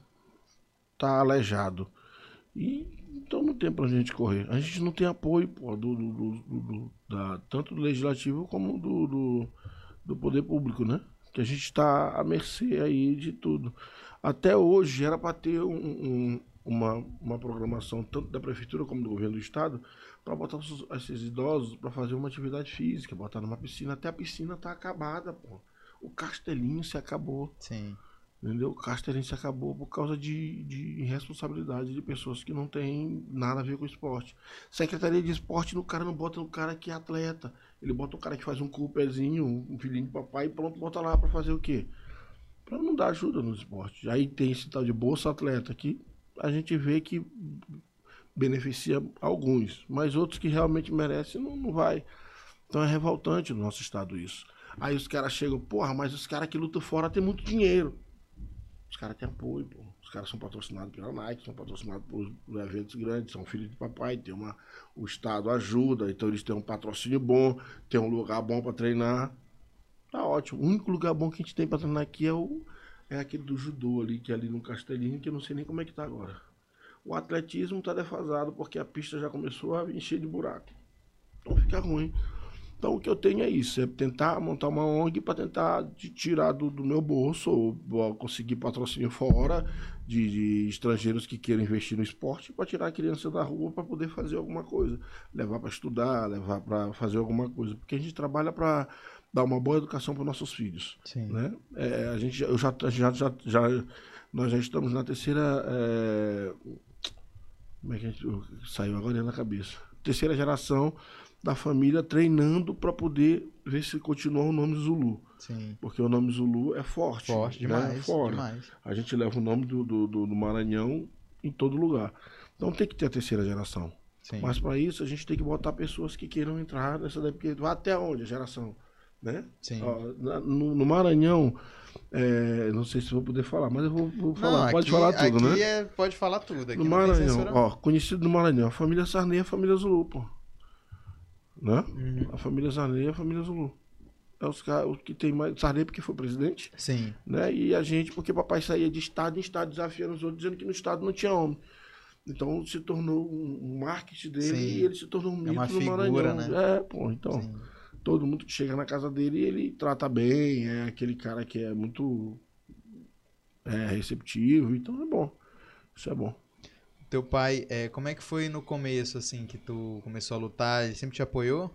está aleijado. E então não tem pra gente correr. A gente não tem apoio, pô, do, do- do- do- da, tanto do legislativo como do, do, poder público, né? Que a gente está à mercê aí de tudo. Até hoje era para ter um- um- uma, uma programação tanto da prefeitura como do governo do estado para botar esses idosos para fazer uma atividade física, botar numa piscina. Até a piscina tá acabada, pô. O castelinho se acabou. Sim. Entendeu? O Castelinho se acabou por causa de, de irresponsabilidade de pessoas que não têm nada a ver com esporte. Secretaria de esporte, o cara não bota um cara que é atleta. Ele bota um cara que faz um Cooperzinho, um filhinho de papai e pronto, bota lá pra fazer o quê? Pra não dar ajuda no esporte. Aí tem esse tal de Bolsa Atleta que a gente vê que beneficia alguns, mas outros que realmente merecem não, não vai. Então é revoltante no nosso estado isso. Aí os caras chegam, porra, mas os caras que lutam fora têm muito dinheiro. Os caras têm apoio, pô. Os caras são patrocinados pela Nike, são patrocinados por, eventos grandes, são filhos de papai, tem uma, o Estado ajuda, então eles têm um patrocínio bom, tem um lugar bom para treinar. Tá ótimo. O único lugar bom que a gente tem para treinar aqui é, o, é aquele do judô ali, que é ali no Castelinho, que eu não sei nem como é que tá agora. O atletismo tá defasado porque a pista já começou a encher de buraco. Então fica ruim. Então o que eu tenho é isso, é tentar montar uma ONG para tentar tirar do, do meu bolso, ou, ou conseguir patrocínio fora de, de estrangeiros que queiram investir no esporte para tirar a criança da rua para poder fazer alguma coisa, levar para estudar, levar para fazer alguma coisa, porque a gente trabalha para dar uma boa educação para nossos filhos, Sim. né? É, a gente, eu já, já, já, já, nós já estamos na terceira, é, como é que a gente saiu agora na cabeça? Terceira geração da família treinando para poder ver se continua o nome Zulu. Sim. Porque o nome Zulu é forte. Forte né? demais. Fora. demais. A gente leva o nome do, do, do- Maranhão em todo lugar. Então tem que ter a terceira geração. Sim. Mas para isso a gente tem que botar pessoas que queiram entrar nessa daí, porque vai até onde a geração? né? Sim. Ó, no, no Maranhão, é, não sei se vou poder falar, mas eu vou, vou falar. Não, Pode aqui- falar tudo, né? é- pode falar tudo. Aqui No Maranhão, ó, conhecido no Maranhão, a família Sarney é a família Zulu, pô. Né? Uhum. A família Sarney é a família Zulu. É os, ca- os que tem mais. Sarney porque foi presidente, Sim. né? E a gente, porque papai saía de estado em estado desafiando os outros, dizendo que no estado não tinha homem. Então se tornou um marketing dele Sim. e ele se tornou um mito uma no figura, Maranhão. né? É, pô, então. sim. Todo mundo que chega na casa dele, ele trata bem, é aquele cara que é muito é, receptivo, então é bom. Isso é bom. Teu pai, é, como é que foi no começo, assim, que tu começou a lutar? Ele sempre te apoiou?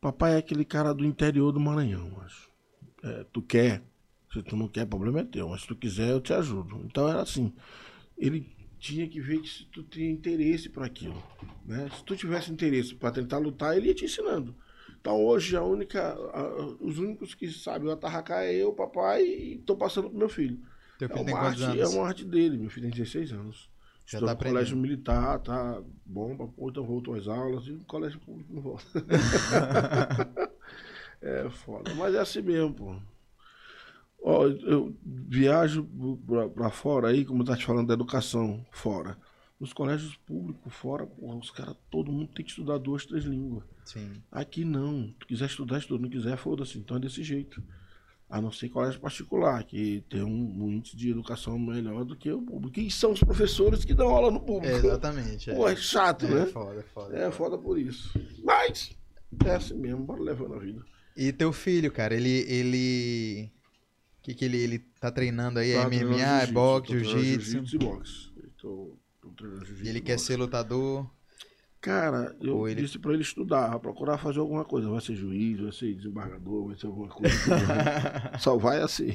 Papai é aquele cara do interior do Maranhão, acho. É, tu quer, se tu não quer, problema é teu, mas se tu quiser, eu te ajudo. Então era assim, ele tinha que ver se tu tinha interesse para aquilo, né? Se tu tivesse interesse para tentar lutar, ele ia te ensinando. Então hoje a única, a- os únicos que sabem o atarracá é eu, papai, e tô passando pro meu filho. Teu É filho tem uma, quantos arte, anos? é uma arte dele, meu filho tem 16 anos. Já Estou tá no colégio militar, tá bom, ou então voltou às aulas, e no colégio público não volta. é foda, mas é assim mesmo, pô. Ó, eu viajo pra, pra fora aí, como eu tava te falando da educação, fora. Nos colégios públicos, fora, pô, os caras, todo mundo tem que estudar duas, três línguas. Sim. Aqui não. Tu quiser estudar, estuda. Não quiser, foda-se. Então é desse jeito. A não ser colégio particular, que tem um, um índice de educação melhor do que o público. E são os professores que dão aula no É, público. exatamente. É, Pô, é chato, é né? foda, é foda. É foda por isso. Mas é assim mesmo, bora levando a vida. E teu filho, cara, ele. ele... O que, que ele, ele tá treinando aí? É Tá treinando MMA, é boxe, jiu-jitsu? Jiu-jitsu e boxe. Eu Tô, tô treinando jiu-jitsu ele quer boxe. ser lutador? Cara, eu Ou ele- disse pra ele estudar, vai procurar fazer alguma coisa. Vai ser juiz, vai ser desembargador, vai ser alguma coisa. Só vai assim.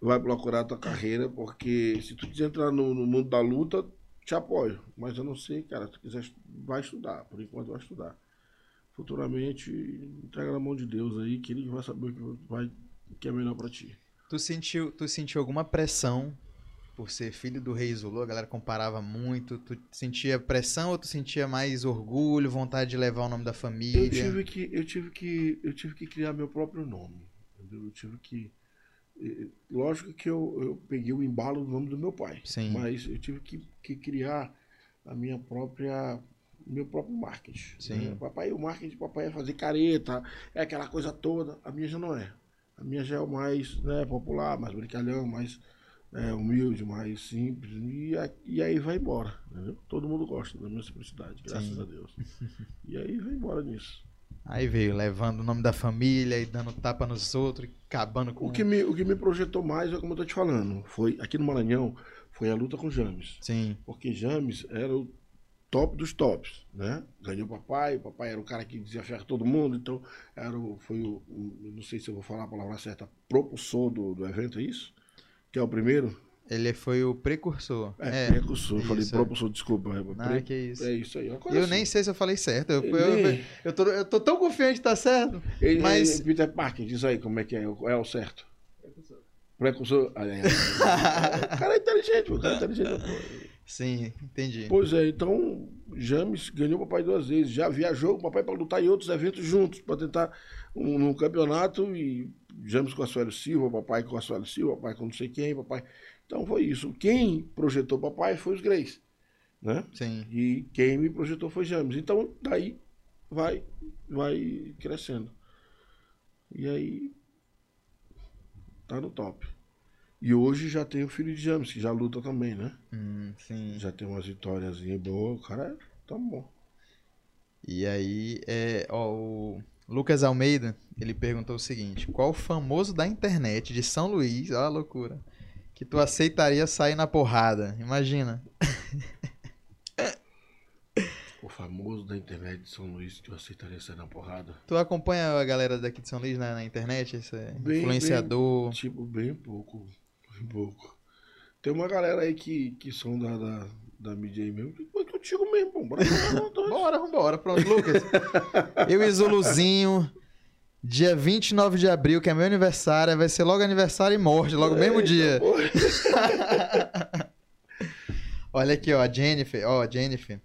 Vai procurar a tua carreira, porque se tu quiser entrar no, no mundo da luta, te apoio. Mas eu não sei, cara. Se tu quiser, vai estudar. Por enquanto vai estudar. Futuramente, entrega na mão de Deus aí, que ele vai saber o que, vai, o que é melhor pra ti. Tu sentiu, tu sentiu alguma pressão por ser filho do rei Zulu? A galera comparava muito. Tu sentia pressão ou tu sentia mais orgulho, vontade de levar o nome da família? Eu tive que, eu tive que, eu tive que criar meu próprio nome. entendeu? Eu tive que, lógico que eu, eu peguei o embalo do nome do meu pai, Sim. mas eu tive que, que criar a minha própria, meu próprio marketing. Sim. né? Papai, o marketing, papai é fazer careta, é aquela coisa toda. A minha já não é. A minha já é o mais né, popular, mais brincalhão, mais é, humilde, mais simples. E, a- e aí vai embora. entendeu? Todo mundo gosta da minha simplicidade, graças Sim. a Deus. E aí vai embora nisso. Aí veio levando o nome da família e dando tapa nos outros, e acabando com. O que, me, o que me projetou mais é como eu tô te falando. Foi, aqui no Maranhão, foi a luta com James. Sim, Porque James era o top dos tops, né? Ganhou o papai, o papai era o cara que desafiava todo mundo, então era o, foi o, o- não sei se eu vou falar a palavra certa, propulsor do, do evento, é isso? Que é o primeiro? ele foi o precursor. É, É, precursor. Eu falei é. propulsor, desculpa. É, Ah, pre- que isso. é isso aí. coisa Eu assim. nem sei se eu falei certo. Eu, eu, Ele- eu, tô, eu tô tão confiante de estar certo. Ele, Mas- ele- Peter Parker, diz aí como é que é, é o certo. Precursor. Ah, é. o cara é inteligente, o cara é inteligente. pô. Sim, entendi. Pois é, então James ganhou o papai duas vezes. Já viajou com o papai para lutar em outros eventos juntos, para tentar um, um campeonato e James com Suélio Silva, papai com Suélio Silva, papai com não sei quem, papai. Então foi isso. Quem projetou papai foi os Greys, né? Sim. E quem me projetou foi James. Então daí vai vai crescendo. E aí tá no top. E hoje já tem o filho de James, que já luta também, né? Hum, sim. Já tem umas vitórias boas, o cara tá bom. E aí, é, ó, o Lucas Almeida, ele perguntou o seguinte: qual famoso da internet de São Luís, ó a loucura, que tu aceitaria sair na porrada? Imagina. O famoso da internet de São Luís que eu aceitaria sair na porrada. Tu acompanha a galera daqui de São Luís na, na internet? Esse Bem, influenciador. Tipo, bem pouco. Bem pouco. Tem uma galera aí que, que são da, da, da mídia aí mesmo. Contigo mesmo, pô. Bora. Bora, vambora. Pronto, Lucas. Eu e Zuluzinho, dia 29 de abril, que é meu aniversário, vai ser logo aniversário e morte, logo no mesmo Eita, dia. Olha aqui, ó, a Jennifer, ó, a Jennifer.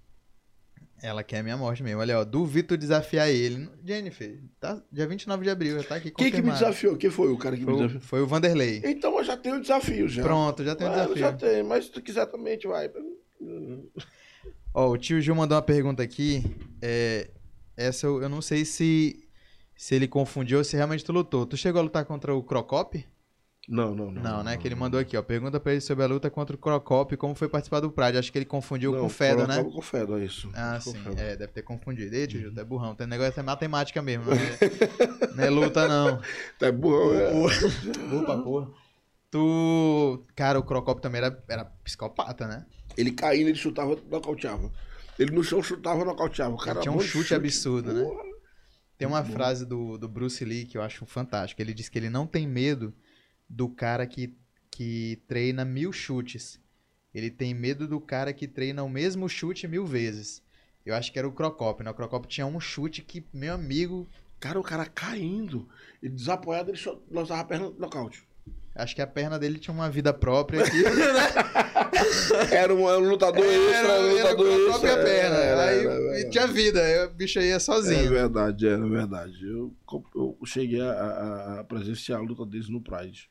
Ela quer a minha morte mesmo. Olha, ó, duvido desafiar ele. Jennifer, tá, dia 29 de abril, já tá aqui Quem que me desafiou? Quem foi o cara que Foi, me o- desafiou? foi o Vanderlei. Então eu já tenho um desafio já. Pronto, já tem um Ah, eu desafio. Já tem, mas se tu quiser também, a gente vai. Ó, o tio Gil mandou uma pergunta aqui. É, essa eu, eu não sei se, se ele confundiu ou se realmente tu lutou. Tu chegou a lutar contra o Crocop? Não, não, não. Não, né? Que ele mandou aqui, ó. Pergunta pra ele sobre a luta contra o Crocop e como foi participar do Pride. Acho que ele confundiu com o Fedo, né? Com o Fedo, é isso. Ah, sim. É, deve ter confundido. Ei, tio Gil, tu é burrão. Tem negócio é matemática mesmo. Não é, não é luta, não. É burrão, é. Opa, porra. Tu. Cara, o Crocop também era, era psicopata, né? Ele caindo, ele chutava, nocauteava. Ele no chão chutava, nocauteava. O cara tinha um bom chute absurdo, né? Tem uma Muito bom. frase do, do Bruce Lee que eu acho fantástica. Ele diz que ele não tem medo do cara que, que treina mil chutes. Ele tem medo do cara que treina o mesmo chute mil vezes. Eu acho que era o Crocop, né? O Crocop tinha um chute que, meu amigo, Cara, o cara caindo. Ele desapoiado, ele só lançava a perna no nocaute. Acho que a perna dele tinha uma vida própria aqui. Era um, era um lutador extra, era, um era lutador com a extra. própria perna. Era, Aí era, era. tinha vida, aí o bicho ia É sozinho. verdade, é verdade. Eu, eu cheguei a, a- presenciar a luta deles no Pride.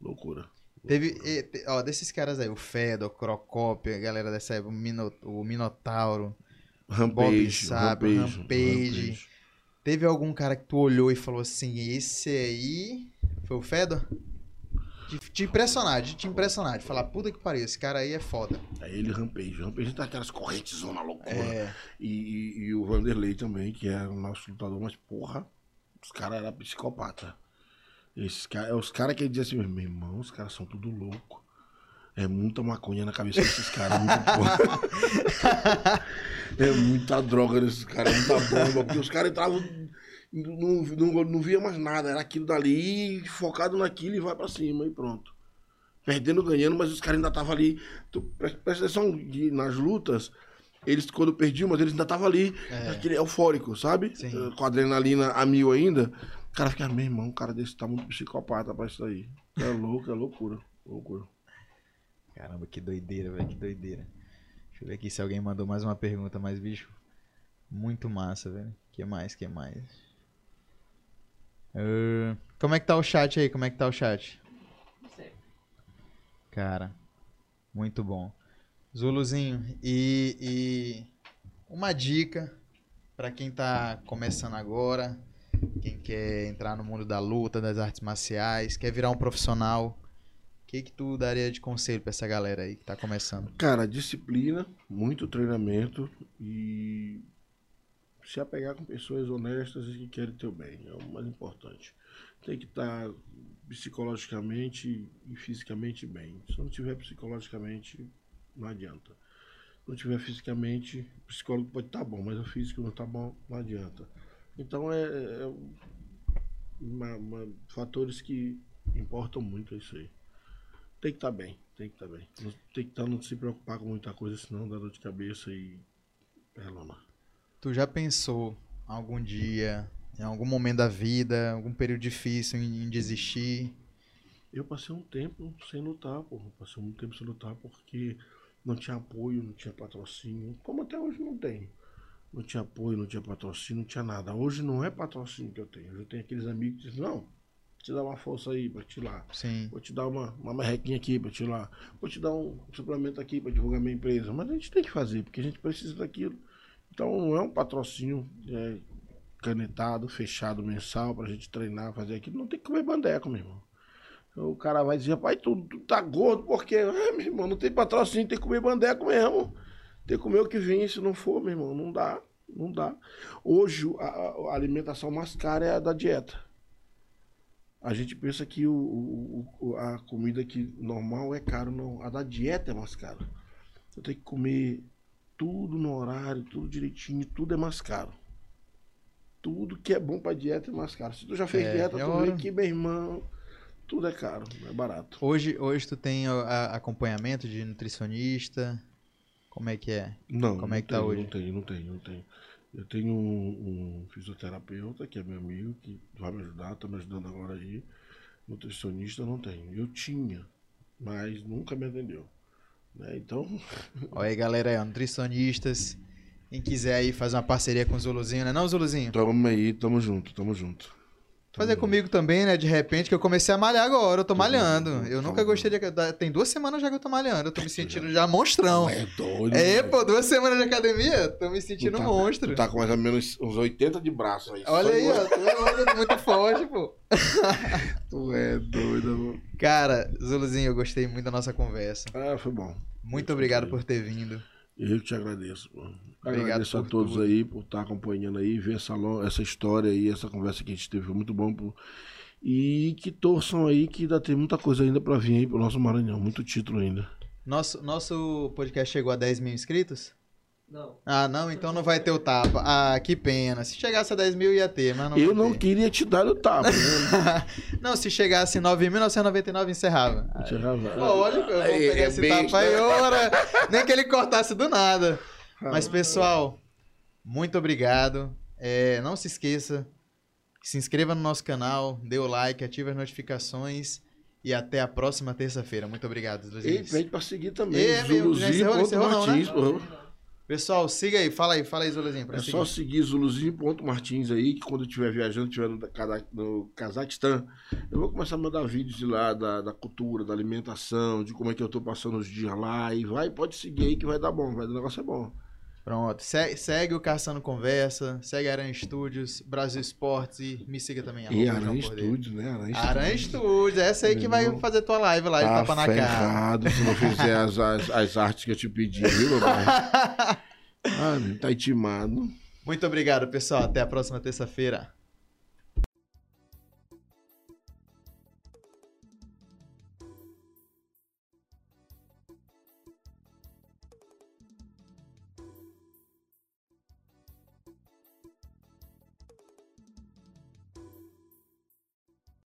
Loucura. Teve, te- ó, desses caras aí, o Fedo, o Crocop, a galera dessa época, o, Mino- o Minotauro. Rampage, Sabre, Rampage, Rampage. Teve algum cara que tu olhou e falou assim, esse aí foi o Fedor? De te impressionar, de te impressionar, de falar, puta que pariu, esse cara aí é foda. É ele Rampage. Rampage tá aquelas correntes, zona loucura. É, E, e- o Vanderlei também, que é o nosso lutador, mas porra, os caras eram psicopata. Esses caras, é os caras que dizem assim, meu irmão, os caras são tudo louco. É muita maconha na cabeça desses caras, muita porra. é muita droga nesses caras, é muita bomba, porque os caras entravam, não, não, não via mais nada, era aquilo dali, focado naquilo e vai pra cima e pronto. Perdendo, ganhando, mas os caras ainda estavam ali. Tu, presta presta atenção nas lutas, eles quando perdiam, mas eles ainda estavam ali, É. aquele eufórico, sabe? Sim. Eh, Com a adrenalina a mil ainda. O cara fica, meu irmão, um cara desse tá muito psicopata pra isso aí. É louco, é loucura. Loucura. Caramba, que doideira, velho, que doideira. Deixa eu ver aqui se alguém mandou mais uma pergunta, mas bicho, muito massa, velho. Que mais, que mais? Ah, como é que tá o chat aí? Como é que tá o chat? Cara, muito bom. Zuluzinho, e, e uma dica pra quem tá começando agora, quem quer entrar no mundo da luta, das artes marciais, quer virar um profissional, o que que tu daria de conselho pra essa galera aí que tá começando? Cara, disciplina, muito treinamento e se apegar com pessoas honestas e que querem teu bem. É o mais importante. Tem que estar psicologicamente e fisicamente bem. Se não tiver psicologicamente, não adianta. Se não tiver fisicamente, o psicólogo pode estar bom, mas o físico não está bom, não adianta. Então é, é uma- uma- fatores que importam muito é isso aí. Tem que estar bem, tem que estar bem. Não- Tem que estar, não se preocupar com muita coisa, senão dá dor de cabeça e é lama. Tu já pensou algum dia, em algum momento da vida, algum período difícil em, em desistir? Eu passei um tempo sem lutar, porra. Passei um tempo sem lutar porque não tinha apoio, não tinha patrocínio. Como até hoje não tem. Não tinha apoio, não tinha patrocínio, não tinha nada. Hoje não é patrocínio que eu tenho. Eu tenho aqueles amigos que dizem, não, vou te dar uma força aí pra te lá. Sim. Vou te dar uma, uma marrequinha aqui pra te lá. Vou te dar um suplemento aqui pra divulgar minha empresa. Mas a gente tem que fazer, porque a gente precisa daquilo. Então é um patrocínio é, canetado, fechado, mensal, pra gente treinar, fazer aquilo. Não tem que comer bandeco, meu irmão. O cara vai dizer, pai, tu, tu tá gordo, porque, é, meu irmão, não tem patrocínio, tem que comer bandeco mesmo. Tem que comer o que vem, se não for, meu irmão, não dá. Não dá. Hoje, a, a- alimentação mais cara é a da dieta. A gente pensa que o- o- a comida que normal é caro, não. A da dieta é mais cara. Eu tenho que comer tudo no horário, tudo direitinho, tudo é mais caro. Tudo que é bom pra dieta é mais caro. Se tu já fez É, dieta, é tu vê que, meu irmão, tudo é caro, é barato. Hoje, hoje tu tem a- acompanhamento de nutricionista? Como é que é? Não, Como é não que tá tenho, hoje? Não tenho, não tenho, não tenho. Eu tenho um, um fisioterapeuta, que é meu amigo, que vai me ajudar, tá me ajudando agora aí. Nutricionista não tenho. Eu tinha, mas nunca me atendeu. Né? Então, Olha aí, galera, aí, ó, nutricionistas. Quem quiser aí fazer uma parceria com o Zuluzinho, né não, Zuluzinho? Tamo aí, tamo junto, tamo junto. Fazer comigo também, né? De repente, que eu comecei a malhar agora, eu tô malhando. Eu Tamo nunca gostei de... Tem duas semanas já que eu tô malhando, eu tô me sentindo já monstrão. É doido. É, pô, duas semanas de academia, tô me sentindo tá- monstro. Tu tá com mais ou menos uns 80 de braço aí. Olha aí, ó, tu é muito forte, pô. Tu é doido, mano. Cara, Zuluzinho, eu gostei muito da nossa conversa. Ah, foi bom. Muito obrigado por ter vindo. Eu que te agradeço, agradeço a por todos tudo. aí por estar acompanhando aí, ver essa, essa história aí, essa conversa que a gente teve, foi muito bom. pô. E que torçam aí, que ainda tem muita coisa ainda pra vir aí pro nosso Maranhão, muito título ainda. Nosso, nosso podcast chegou a 10 mil inscritos? Não. Ah, não, então não vai ter o tapa. Ah, que pena. Se chegasse a 10 mil ia ter, mas não eu não ter. queria te dar o tapa, né? Não, se chegasse em 9.999 encerrava. Aí, Chegava- Lógico, eu vou Aí, pegar é esse besta. tapa aí, ora. Nem que ele cortasse do nada. Mas, pessoal, muito obrigado. É, não se esqueça, se inscreva no nosso canal, dê o like, ative as notificações e até a próxima terça-feira. Muito obrigado, E pede pra seguir também, É, já encerrou, encerrou não, né? Pessoal, siga aí, fala aí, fala aí, Zuluzinho, É seguir. só seguir Zuluzinho.martins aí, que quando eu estiver viajando, estiver no, no Cazaquistão, eu vou começar a mandar vídeos de lá, da, da cultura, da alimentação, de como é que eu tô passando os dias lá. E vai, pode seguir aí que vai dar bom, vai, o negócio é bom. Pronto, Se- segue o Caçando Conversa, segue Aranha Studios, Brasil Esportes e me siga também. E Aranha. Studios, né? Aranha Aranha Studios. Studios, essa aí que vai fazer tua live lá e Tá tapa na cara. ferrado se não fizer as, as, as artes que eu te pedi, viu, meu pai? Ah, tá intimado. Muito obrigado, pessoal. Até a próxima terça-feira.